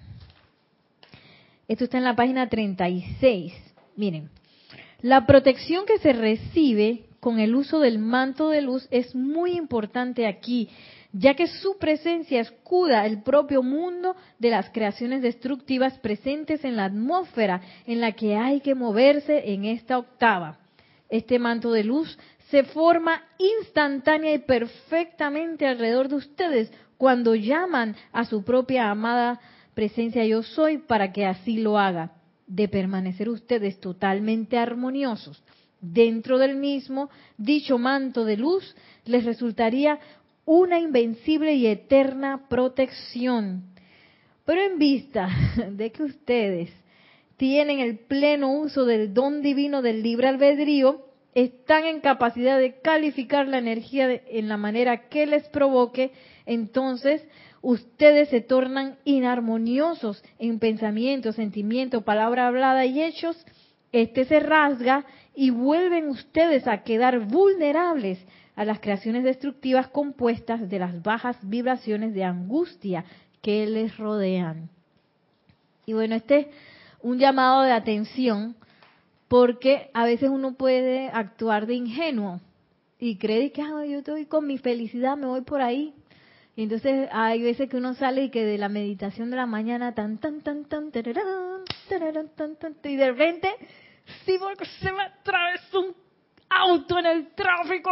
Esto está en la página 36. Miren, la protección que se recibe con el uso del manto de luz es muy importante aquí, ya que su presencia escuda el propio mundo de las creaciones destructivas presentes en la atmósfera en la que hay que moverse en esta octava. Este manto de luz se forma instantánea y perfectamente alrededor de ustedes cuando llaman a su propia amada presencia yo soy para que así lo haga, de permanecer ustedes totalmente armoniosos dentro del mismo, dicho manto de luz les resultaría una invencible y eterna protección. Pero en vista <laughs> de que ustedes tienen el pleno uso del don divino del libre albedrío, están en capacidad de calificar la energía en la manera que les provoque, entonces ustedes se tornan inarmoniosos en pensamiento, sentimiento, palabra hablada y hechos, este se rasga y vuelven ustedes a quedar vulnerables a las creaciones destructivas compuestas de las bajas vibraciones de angustia que les rodean. Y bueno, este es un llamado de atención porque a veces uno puede actuar de ingenuo y cree que ah, yo estoy con mi felicidad, me voy por ahí. Entonces hay veces que uno sale y que de la meditación de la mañana tan tan tan tan tararán, tan, tan, y de repente sí porque se me atravesó un auto en el tráfico.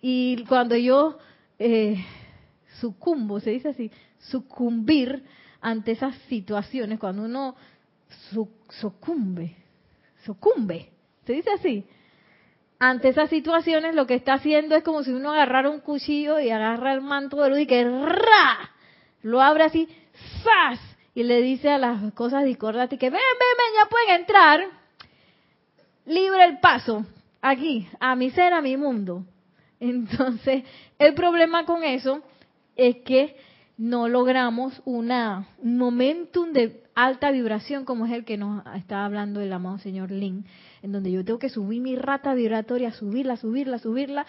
Y cuando yo eh, sucumbo, se dice así, sucumbir ante esas situaciones, cuando uno sucumbe, sucumbe, se dice así. Ante esas situaciones lo que está haciendo es como si uno agarrara un cuchillo y agarra el manto de luz y que ¡ra! lo abre así, ¡zas! y le dice a las cosas discordantes que ven, ven, ven, ya pueden entrar, libre el paso, aquí, a mi ser, a mi mundo. Entonces, el problema con eso es que no logramos una, un momentum de alta vibración como es el que nos está hablando el amado señor Lin, en donde yo tengo que subir mi rata vibratoria, subirla, subirla, subirla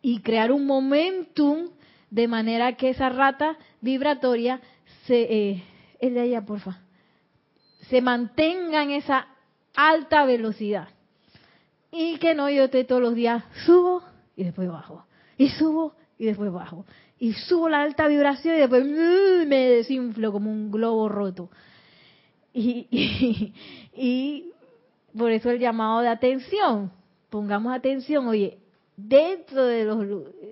y crear un momentum de manera que esa rata vibratoria se, eh, es de allá, porfa. Se mantenga en esa alta velocidad. Y que no yo te todos los días subo y después bajo. Y subo y después bajo. Y subo la alta vibración y después uh, me desinflo como un globo roto. Y, <laughs> y, y por eso el llamado de atención. Pongamos atención, oye, dentro de los,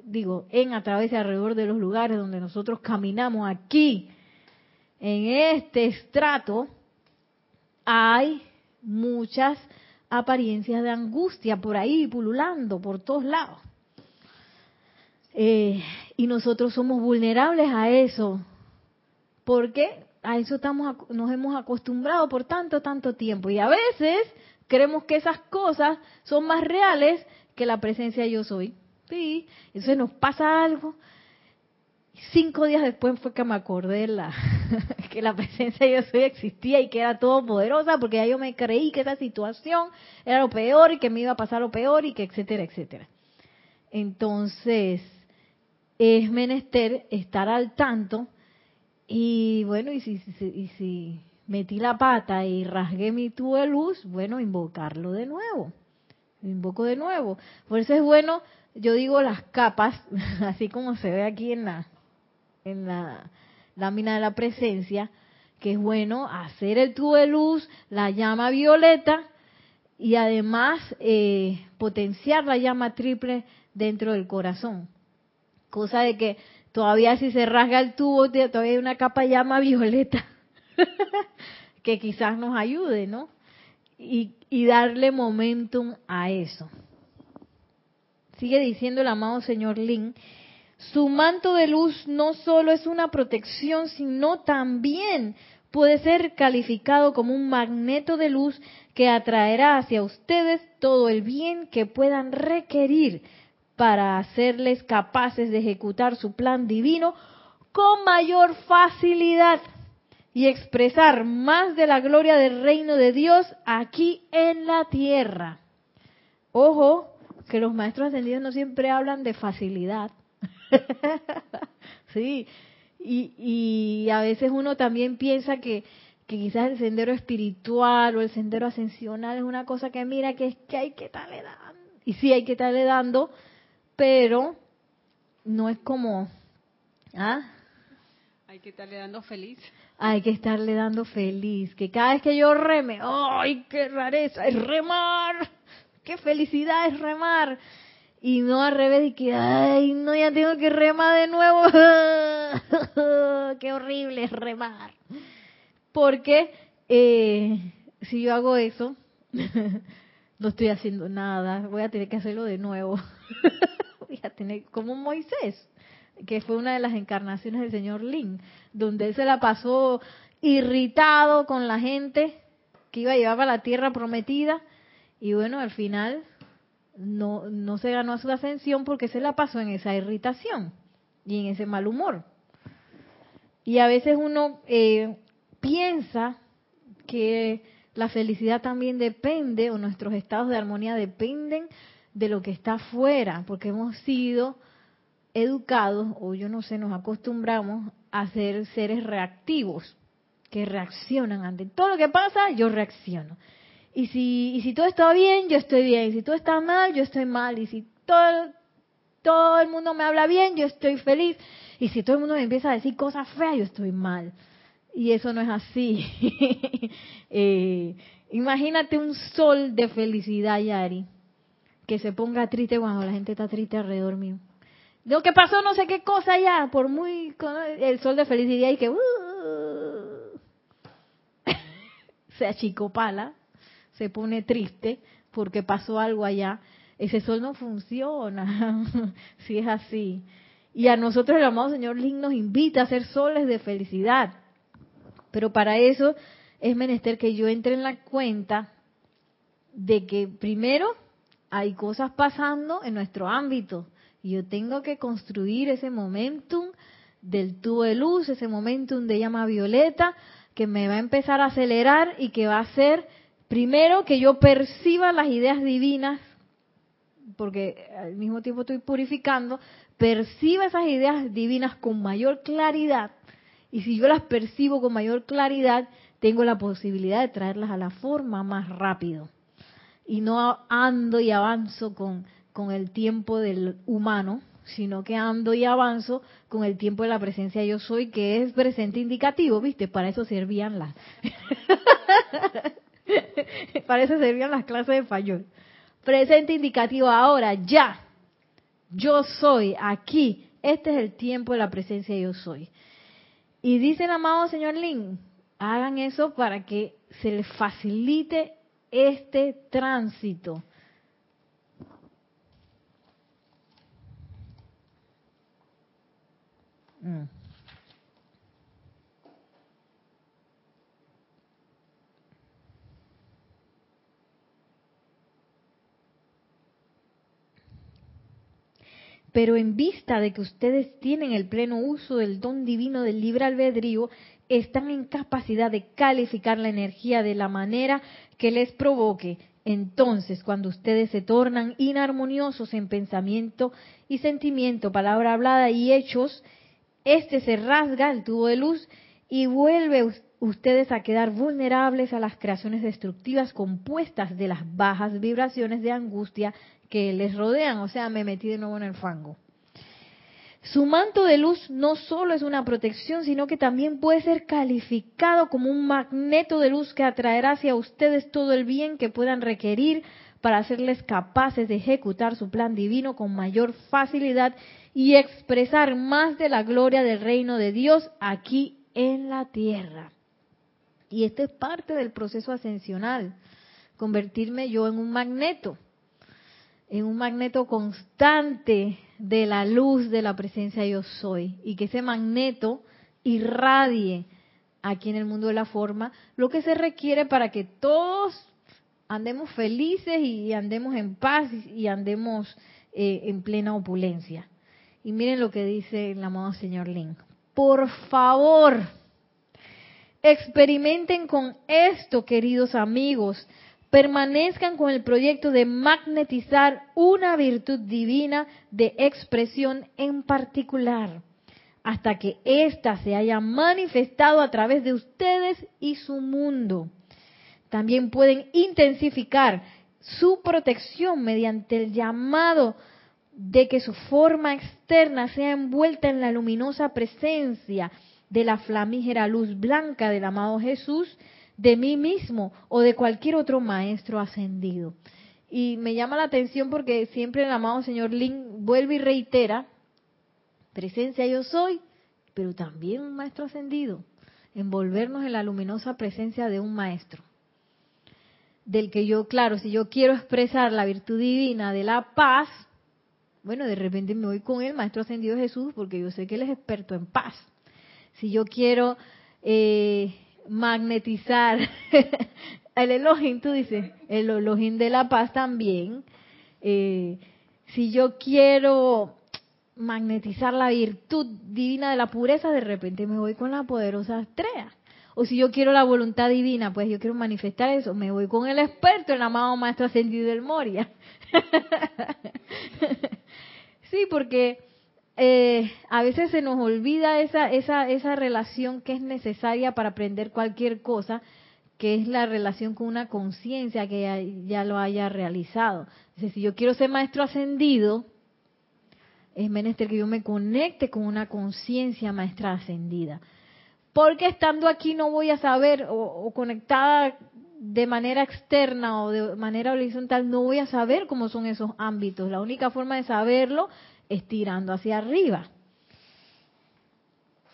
digo, en, a través y alrededor de los lugares donde nosotros caminamos aquí, en este estrato hay muchas apariencias de angustia por ahí pululando por todos lados. Eh, y nosotros somos vulnerables a eso, porque a eso estamos, nos hemos acostumbrado por tanto, tanto tiempo. Y a veces creemos que esas cosas son más reales que la presencia de yo soy. Sí, eso nos pasa algo, cinco días después fue que me acordé la, <laughs> que la presencia de yo soy existía y que era todopoderosa, porque ya yo me creí que esa situación era lo peor y que me iba a pasar lo peor y que etcétera, etcétera. Entonces, es menester estar al tanto y bueno, y si, y si metí la pata y rasgué mi tubo de luz, bueno, invocarlo de nuevo. invoco de nuevo. Por eso es bueno, yo digo las capas, <laughs> así como se ve aquí en la, en la lámina de la presencia, que es bueno hacer el tubo de luz, la llama violeta y además eh, potenciar la llama triple dentro del corazón. Cosa de que todavía si se rasga el tubo, todavía hay una capa llama violeta <laughs> que quizás nos ayude, ¿no? y, darle momentum a eso. Sigue diciendo el amado señor Lin, su manto de luz no solo es una protección, sino también puede ser calificado como un magneto de luz que atraerá hacia ustedes todo el bien que puedan requerir para hacerles capaces de ejecutar su plan divino con mayor facilidad y expresar más de la gloria del reino de Dios aquí en la tierra. Ojo, que los maestros ascendidos no siempre hablan de facilidad. <laughs> sí, y, a veces uno también piensa que, quizás el sendero espiritual o el sendero ascensional es una cosa que mira que es que hay que estarle dando. Y sí hay que estarle dando, pero no es como... ¿ah? Hay que estarle dando feliz. Hay que estarle dando feliz. Que cada vez que yo reme, ¡ay, qué rareza! Es remar. ¡Qué felicidad es remar! y no al revés y que, ay, no, ya tengo que remar de nuevo. <laughs> Qué horrible es remar. Porque eh, si yo hago eso, <laughs> no estoy haciendo nada, voy a tener que hacerlo de nuevo. <laughs> a como Moisés, que fue una de las encarnaciones del señor Lin, donde él se la pasó irritado con la gente que iba a llevar a la tierra prometida. Y bueno, al final no, no se ganó su ascensión porque se la pasó en esa irritación y en ese mal humor. Y a veces uno eh, piensa que la felicidad también depende, o nuestros estados de armonía dependen de lo que está afuera, porque hemos sido educados, o yo no sé, nos acostumbramos a ser seres reactivos, que reaccionan ante todo lo que pasa, yo reacciono. Y si, y si todo está bien, yo estoy bien. Y si todo está mal, yo estoy mal. Y si todo, todo el mundo me habla bien, yo estoy feliz. Y si todo el mundo me empieza a decir cosas feas, yo estoy mal. Y eso no es así. <laughs> eh, imagínate un sol de felicidad, Yari, que se ponga triste cuando la gente está triste alrededor mío. Lo que pasó, no sé qué cosa ya, por muy. El sol de felicidad y que. Uh, <laughs> se achicopala se pone triste porque pasó algo allá, ese sol no funciona <laughs> si es así. Y a nosotros el amado Señor Lin nos invita a ser soles de felicidad. Pero para eso es menester que yo entre en la cuenta de que primero hay cosas pasando en nuestro ámbito y yo tengo que construir ese momentum del tubo de luz, ese momentum de llama violeta que me va a empezar a acelerar y que va a ser Primero, que yo perciba las ideas divinas, porque al mismo tiempo estoy purificando, perciba esas ideas divinas con mayor claridad. Y si yo las percibo con mayor claridad, tengo la posibilidad de traerlas a la forma más rápido. Y no ando y avanzo con, con el tiempo del humano, sino que ando y avanzo con el tiempo de la presencia yo soy, que es presente indicativo, ¿viste? Para eso servían las... <laughs> Para eso servían las clases de fayol. Presente indicativo ahora, ya. Yo soy aquí. Este es el tiempo de la presencia yo soy. Y dice el amado señor Lin, hagan eso para que se les facilite este tránsito. Mm. pero en vista de que ustedes tienen el pleno uso del don divino del libre albedrío, están en capacidad de calificar la energía de la manera que les provoque. Entonces, cuando ustedes se tornan inarmoniosos en pensamiento y sentimiento, palabra hablada y hechos, este se rasga el tubo de luz y vuelve ustedes a quedar vulnerables a las creaciones destructivas compuestas de las bajas vibraciones de angustia que les rodean, o sea, me metí de nuevo en el fango. Su manto de luz no solo es una protección, sino que también puede ser calificado como un magneto de luz que atraerá hacia ustedes todo el bien que puedan requerir para hacerles capaces de ejecutar su plan divino con mayor facilidad y expresar más de la gloria del reino de Dios aquí en la tierra. Y esto es parte del proceso ascensional convertirme yo en un magneto, en un magneto constante de la luz de la presencia yo soy y que ese magneto irradie aquí en el mundo de la forma lo que se requiere para que todos andemos felices y andemos en paz y andemos eh, en plena opulencia. Y miren lo que dice el amado señor Link. Por favor, experimenten con esto, queridos amigos. Permanezcan con el proyecto de magnetizar una virtud divina de expresión en particular, hasta que ésta se haya manifestado a través de ustedes y su mundo. También pueden intensificar su protección mediante el llamado de que su forma externa sea envuelta en la luminosa presencia de la flamígera luz blanca del amado Jesús, de mí mismo o de cualquier otro maestro ascendido. Y me llama la atención porque siempre el amado señor Lin vuelve y reitera, presencia yo soy, pero también un maestro ascendido, envolvernos en la luminosa presencia de un maestro. Del que yo, claro, si yo quiero expresar la virtud divina de la paz, bueno, de repente me voy con el Maestro Ascendido Jesús porque yo sé que él es experto en paz. Si yo quiero eh, magnetizar <laughs> el Elohim, tú dices, el Elohim de la paz también. Eh, si yo quiero magnetizar la virtud divina de la pureza, de repente me voy con la poderosa estrella. O si yo quiero la voluntad divina, pues yo quiero manifestar eso, me voy con el experto, el amado Maestro Ascendido del Moria. <laughs> Sí, porque eh, a veces se nos olvida esa, esa, esa relación que es necesaria para aprender cualquier cosa, que es la relación con una conciencia que ya, lo haya realizado. si yo quiero ser maestro ascendido, es menester que yo me conecte con una conciencia maestra ascendida. Porque estando aquí no voy a saber, o, o, conectada de manera externa o de manera horizontal, no voy a saber cómo son esos ámbitos. La única forma de saberlo es tirando hacia arriba.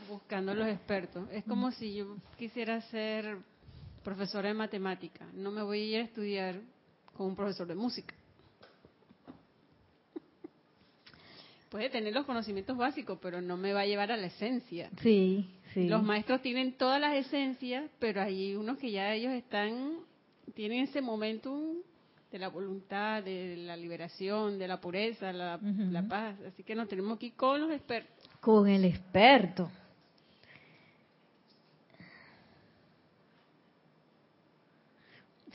Buscando los expertos. Es como si yo quisiera ser profesora de matemática. No me voy a ir a estudiar con un profesor de música. <laughs> Puede tener los conocimientos básicos, pero no me va a llevar a la esencia. Sí, los maestros tienen todas las esencias, pero hay unos que ya ellos están, tienen ese momentum de la voluntad, de la liberación, de la pureza, la, paz. Así que nos tenemos ir con los expertos. Con el experto.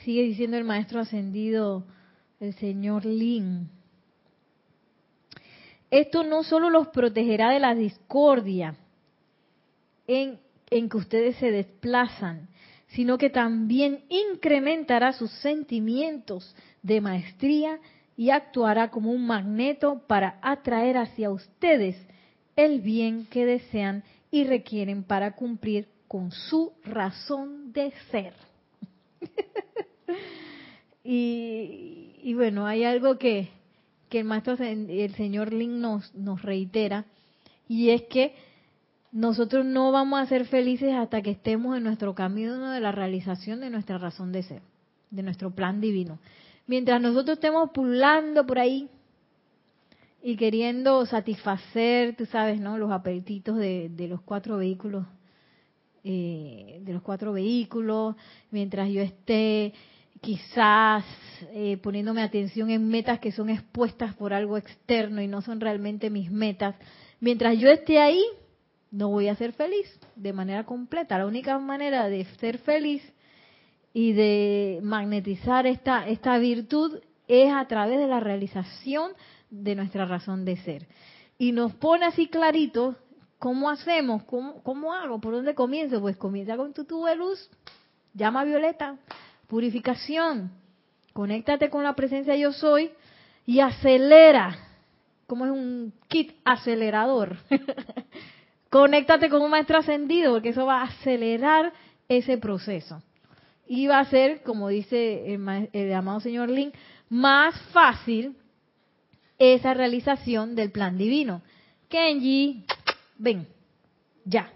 Sigue diciendo el maestro ascendido, el señor Lin. Esto no solo los protegerá de la discordia, en, que ustedes se desplazan, sino que también incrementará sus sentimientos de maestría y actuará como un magneto para atraer hacia ustedes el bien que desean y requieren para cumplir con su razón de ser. <laughs> y, bueno, hay algo que, que el maestro, el señor Lin nos, nos reitera, y es que nosotros no vamos a ser felices hasta que estemos en nuestro camino de la realización de nuestra razón de ser, de nuestro plan divino. Mientras nosotros estemos pulando por ahí y queriendo satisfacer, tú sabes, ¿no? Los apetitos de, los cuatro vehículos, eh, de los cuatro vehículos, mientras yo esté quizás eh, poniéndome atención en metas que son expuestas por algo externo y no son realmente mis metas, mientras yo esté ahí, no voy a ser feliz de manera completa. La única manera de ser feliz y de magnetizar esta, esta virtud es a través de la realización de nuestra razón de ser. Y nos pone así clarito cómo hacemos, cómo, cómo hago, por dónde comienzo. Pues comienza con tu tubo de luz, llama violeta, purificación, conéctate con la presencia yo soy y acelera, como es un kit acelerador. <laughs> Conéctate con un maestro ascendido, porque eso va a acelerar ese proceso. Va a ser, como dice el, amado señor Lin, más fácil esa realización del plan divino. Kenji, ven, ya.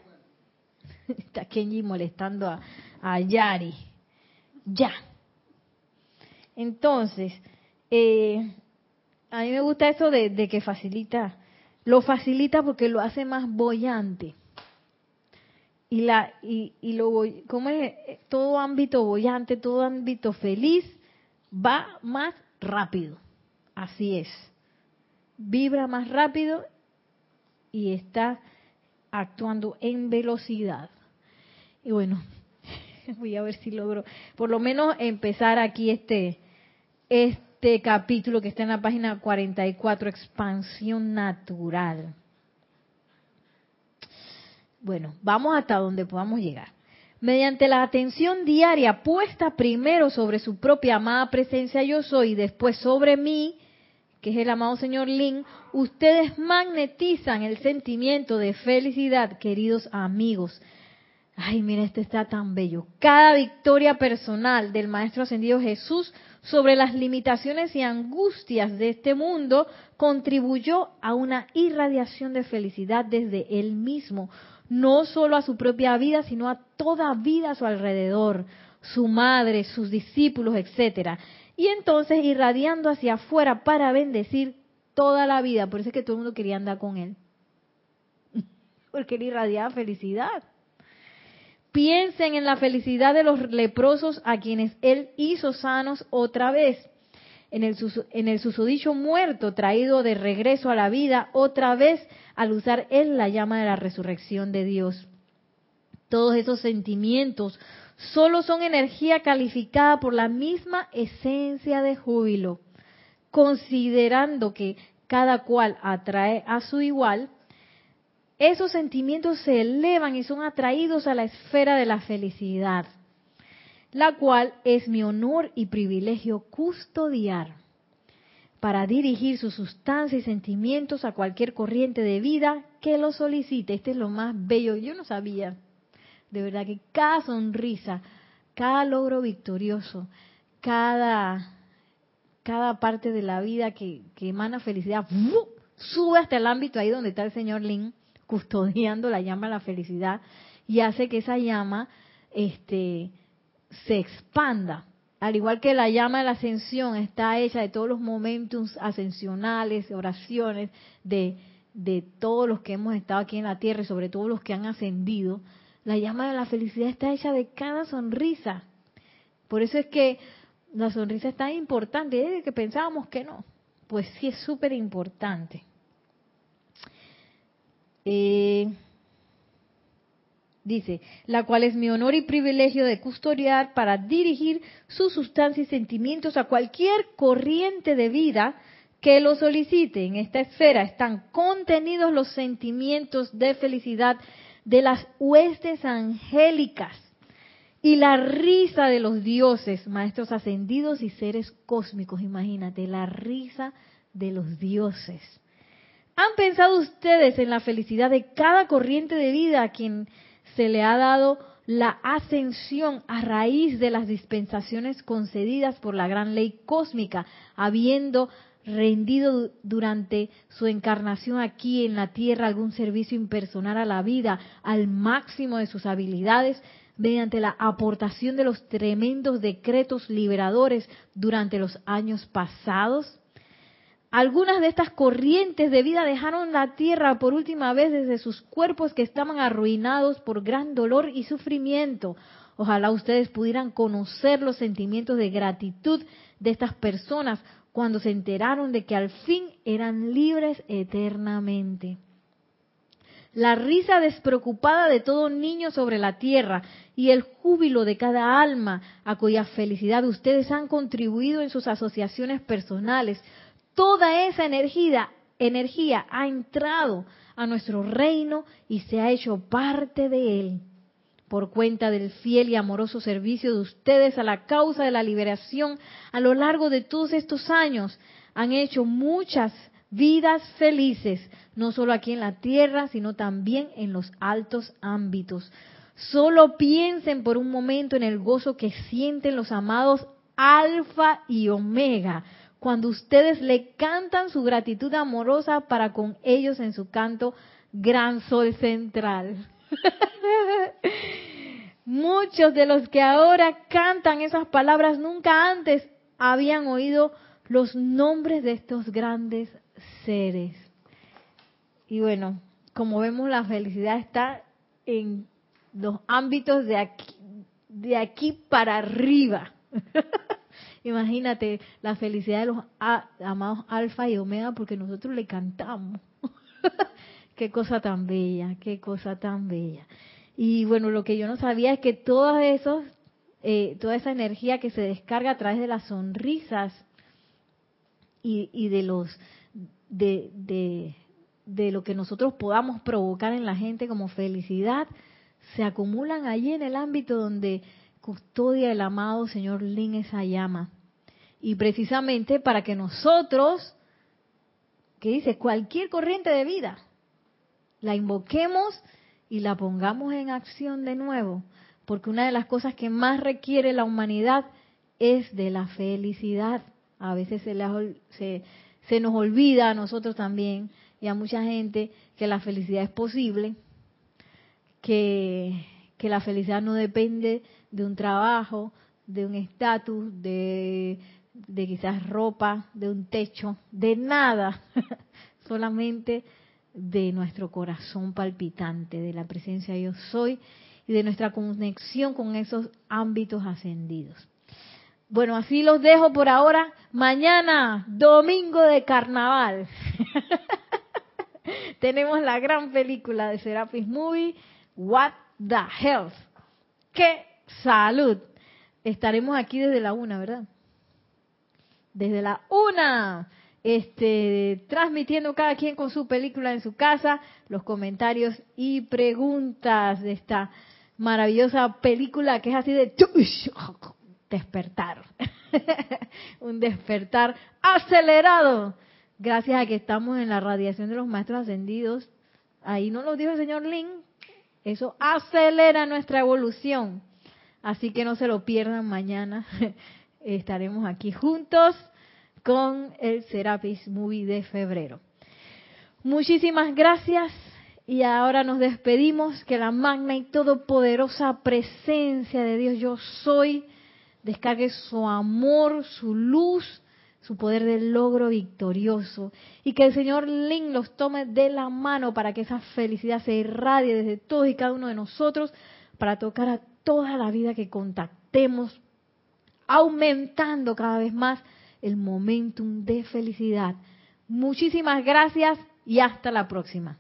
<laughs> Está Kenji molestando a, a Yari. Ya. Entonces, eh, a mí me gusta eso de, que facilita, lo facilita porque lo hace más bollante. Y, la, y, y lo, ¿cómo es? Todo ámbito bollante, todo ámbito feliz va más rápido. Así es. Vibra más rápido y está actuando en velocidad. Y bueno, <laughs> voy a ver si logro por lo menos empezar aquí este, este capítulo que está en la página 44, expansión natural. Bueno, vamos hasta donde podamos llegar. Mediante la atención diaria puesta primero sobre su propia amada presencia yo soy y después sobre mí, que es el amado señor Lin, ustedes magnetizan el sentimiento de felicidad, queridos amigos. Ay, mira, este está tan bello. Cada victoria personal del Maestro Ascendido Jesús sobre las limitaciones y angustias de este mundo contribuyó a una irradiación de felicidad desde él mismo, no solo a su propia vida, sino a toda vida a su alrededor, su madre, sus discípulos, etcétera y entonces irradiando hacia afuera para bendecir toda la vida. Por eso es que todo el mundo quería andar con él. <laughs> Porque él irradiaba felicidad. Piensen en la felicidad de los leprosos a quienes él hizo sanos otra vez. En el, susodicho muerto traído de regreso a la vida otra vez al usar él la llama de la resurrección de Dios. Todos esos sentimientos solo son energía calificada por la misma esencia de júbilo. Considerando que cada cual atrae a su igual, esos sentimientos se elevan y son atraídos a la esfera de la felicidad, la cual es mi honor y privilegio custodiar para dirigir su sustancia y sentimientos a cualquier corriente de vida que lo solicite. Este es lo más bello. Yo no sabía de verdad que cada sonrisa, cada logro victorioso, cada, cada parte de la vida que, emana felicidad, sube hasta el ámbito ahí donde está el señor Lin custodiando la llama de la felicidad y hace que esa llama este, se expanda. Al igual que la llama de la ascensión está hecha de todos los momentos ascensionales, oraciones de, de todos los que hemos estado aquí en la tierra y sobre todo los que han ascendido, la llama de la felicidad está hecha de cada sonrisa. Por eso es que la sonrisa es tan importante, es que pensábamos que no. Pues sí es súper importante. Eh, dice, la cual es mi honor y privilegio de custodiar para dirigir su sustancia y sentimientos a cualquier corriente de vida que lo solicite. En esta esfera están contenidos los sentimientos de felicidad de las huestes angélicas y la risa de los dioses, maestros ascendidos y seres cósmicos. Imagínate, la risa de los dioses. ¿Han pensado ustedes en la felicidad de cada corriente de vida a quien se le ha dado la ascensión a raíz de las dispensaciones concedidas por la gran ley cósmica, habiendo rendido durante su encarnación aquí en la tierra algún servicio impersonal a la vida al máximo de sus habilidades mediante la aportación de los tremendos decretos liberadores durante los años pasados? Algunas de estas corrientes de vida dejaron la tierra por última vez desde sus cuerpos que estaban arruinados por gran dolor y sufrimiento. Ojalá ustedes pudieran conocer los sentimientos de gratitud de estas personas cuando se enteraron de que al fin eran libres eternamente. La risa despreocupada de todo niño sobre la tierra y el júbilo de cada alma a cuya felicidad ustedes han contribuido en sus asociaciones personales, toda esa energía, energía ha entrado a nuestro reino y se ha hecho parte de él por cuenta del fiel y amoroso servicio de ustedes a la causa de la liberación a lo largo de todos estos años. Han hecho muchas vidas felices, no solo aquí en la tierra, sino también en los altos ámbitos. Solo piensen por un momento en el gozo que sienten los amados Alfa y Omega cuando ustedes le cantan su gratitud amorosa para con ellos en su canto Gran Sol Central. <laughs> Muchos de los que ahora cantan esas palabras nunca antes habían oído los nombres de estos grandes seres. Y bueno, como vemos, la felicidad está en los ámbitos de aquí, de aquí para arriba. <laughs> Imagínate la felicidad de los amados alfa y omega porque nosotros le cantamos. <laughs> qué cosa tan bella, qué cosa tan bella. Y bueno, lo que yo no sabía es que todos esos, eh, toda esa energía que se descarga a través de las sonrisas y, y de los de, de, de lo que nosotros podamos provocar en la gente como felicidad, se acumulan allí en el ámbito donde custodia el amado Señor Lin esa llama. Y precisamente para que nosotros, que dice, cualquier corriente de vida, la invoquemos y la pongamos en acción de nuevo, porque una de las cosas que más requiere la humanidad es de la felicidad. A veces se, se, se nos olvida a nosotros también y a mucha gente que la felicidad es posible, que, que la felicidad no depende de un trabajo, de un estatus, de, de quizás ropa, de un techo, de nada, <laughs> solamente de nuestro corazón palpitante, de la presencia yo soy y de nuestra conexión con esos ámbitos ascendidos. Bueno, así los dejo por ahora. Mañana, domingo de carnaval. <laughs> Tenemos la gran película de Serapis Movie, What the Health. ¡Qué salud! Estaremos aquí desde la una, ¿verdad? Desde la una este, transmitiendo cada quien con su película en su casa, los comentarios y preguntas de esta maravillosa película que es así de despertar, <laughs> un despertar acelerado, gracias a que estamos en la radiación de los maestros ascendidos. Ahí no lo dijo el señor Lin, eso acelera nuestra evolución. Así que no se lo pierdan mañana. <laughs> Estaremos aquí juntos con el Serapis Movie de febrero. Muchísimas gracias y ahora nos despedimos. Que la magna y todopoderosa presencia de Dios yo soy descargue su amor, su luz, su poder del logro victorioso y que el Señor Lin los tome de la mano para que esa felicidad se irradie desde todos y cada uno de nosotros para tocar a toda la vida que contactemos, aumentando cada vez más el momentum de felicidad. Muchísimas gracias y hasta la próxima.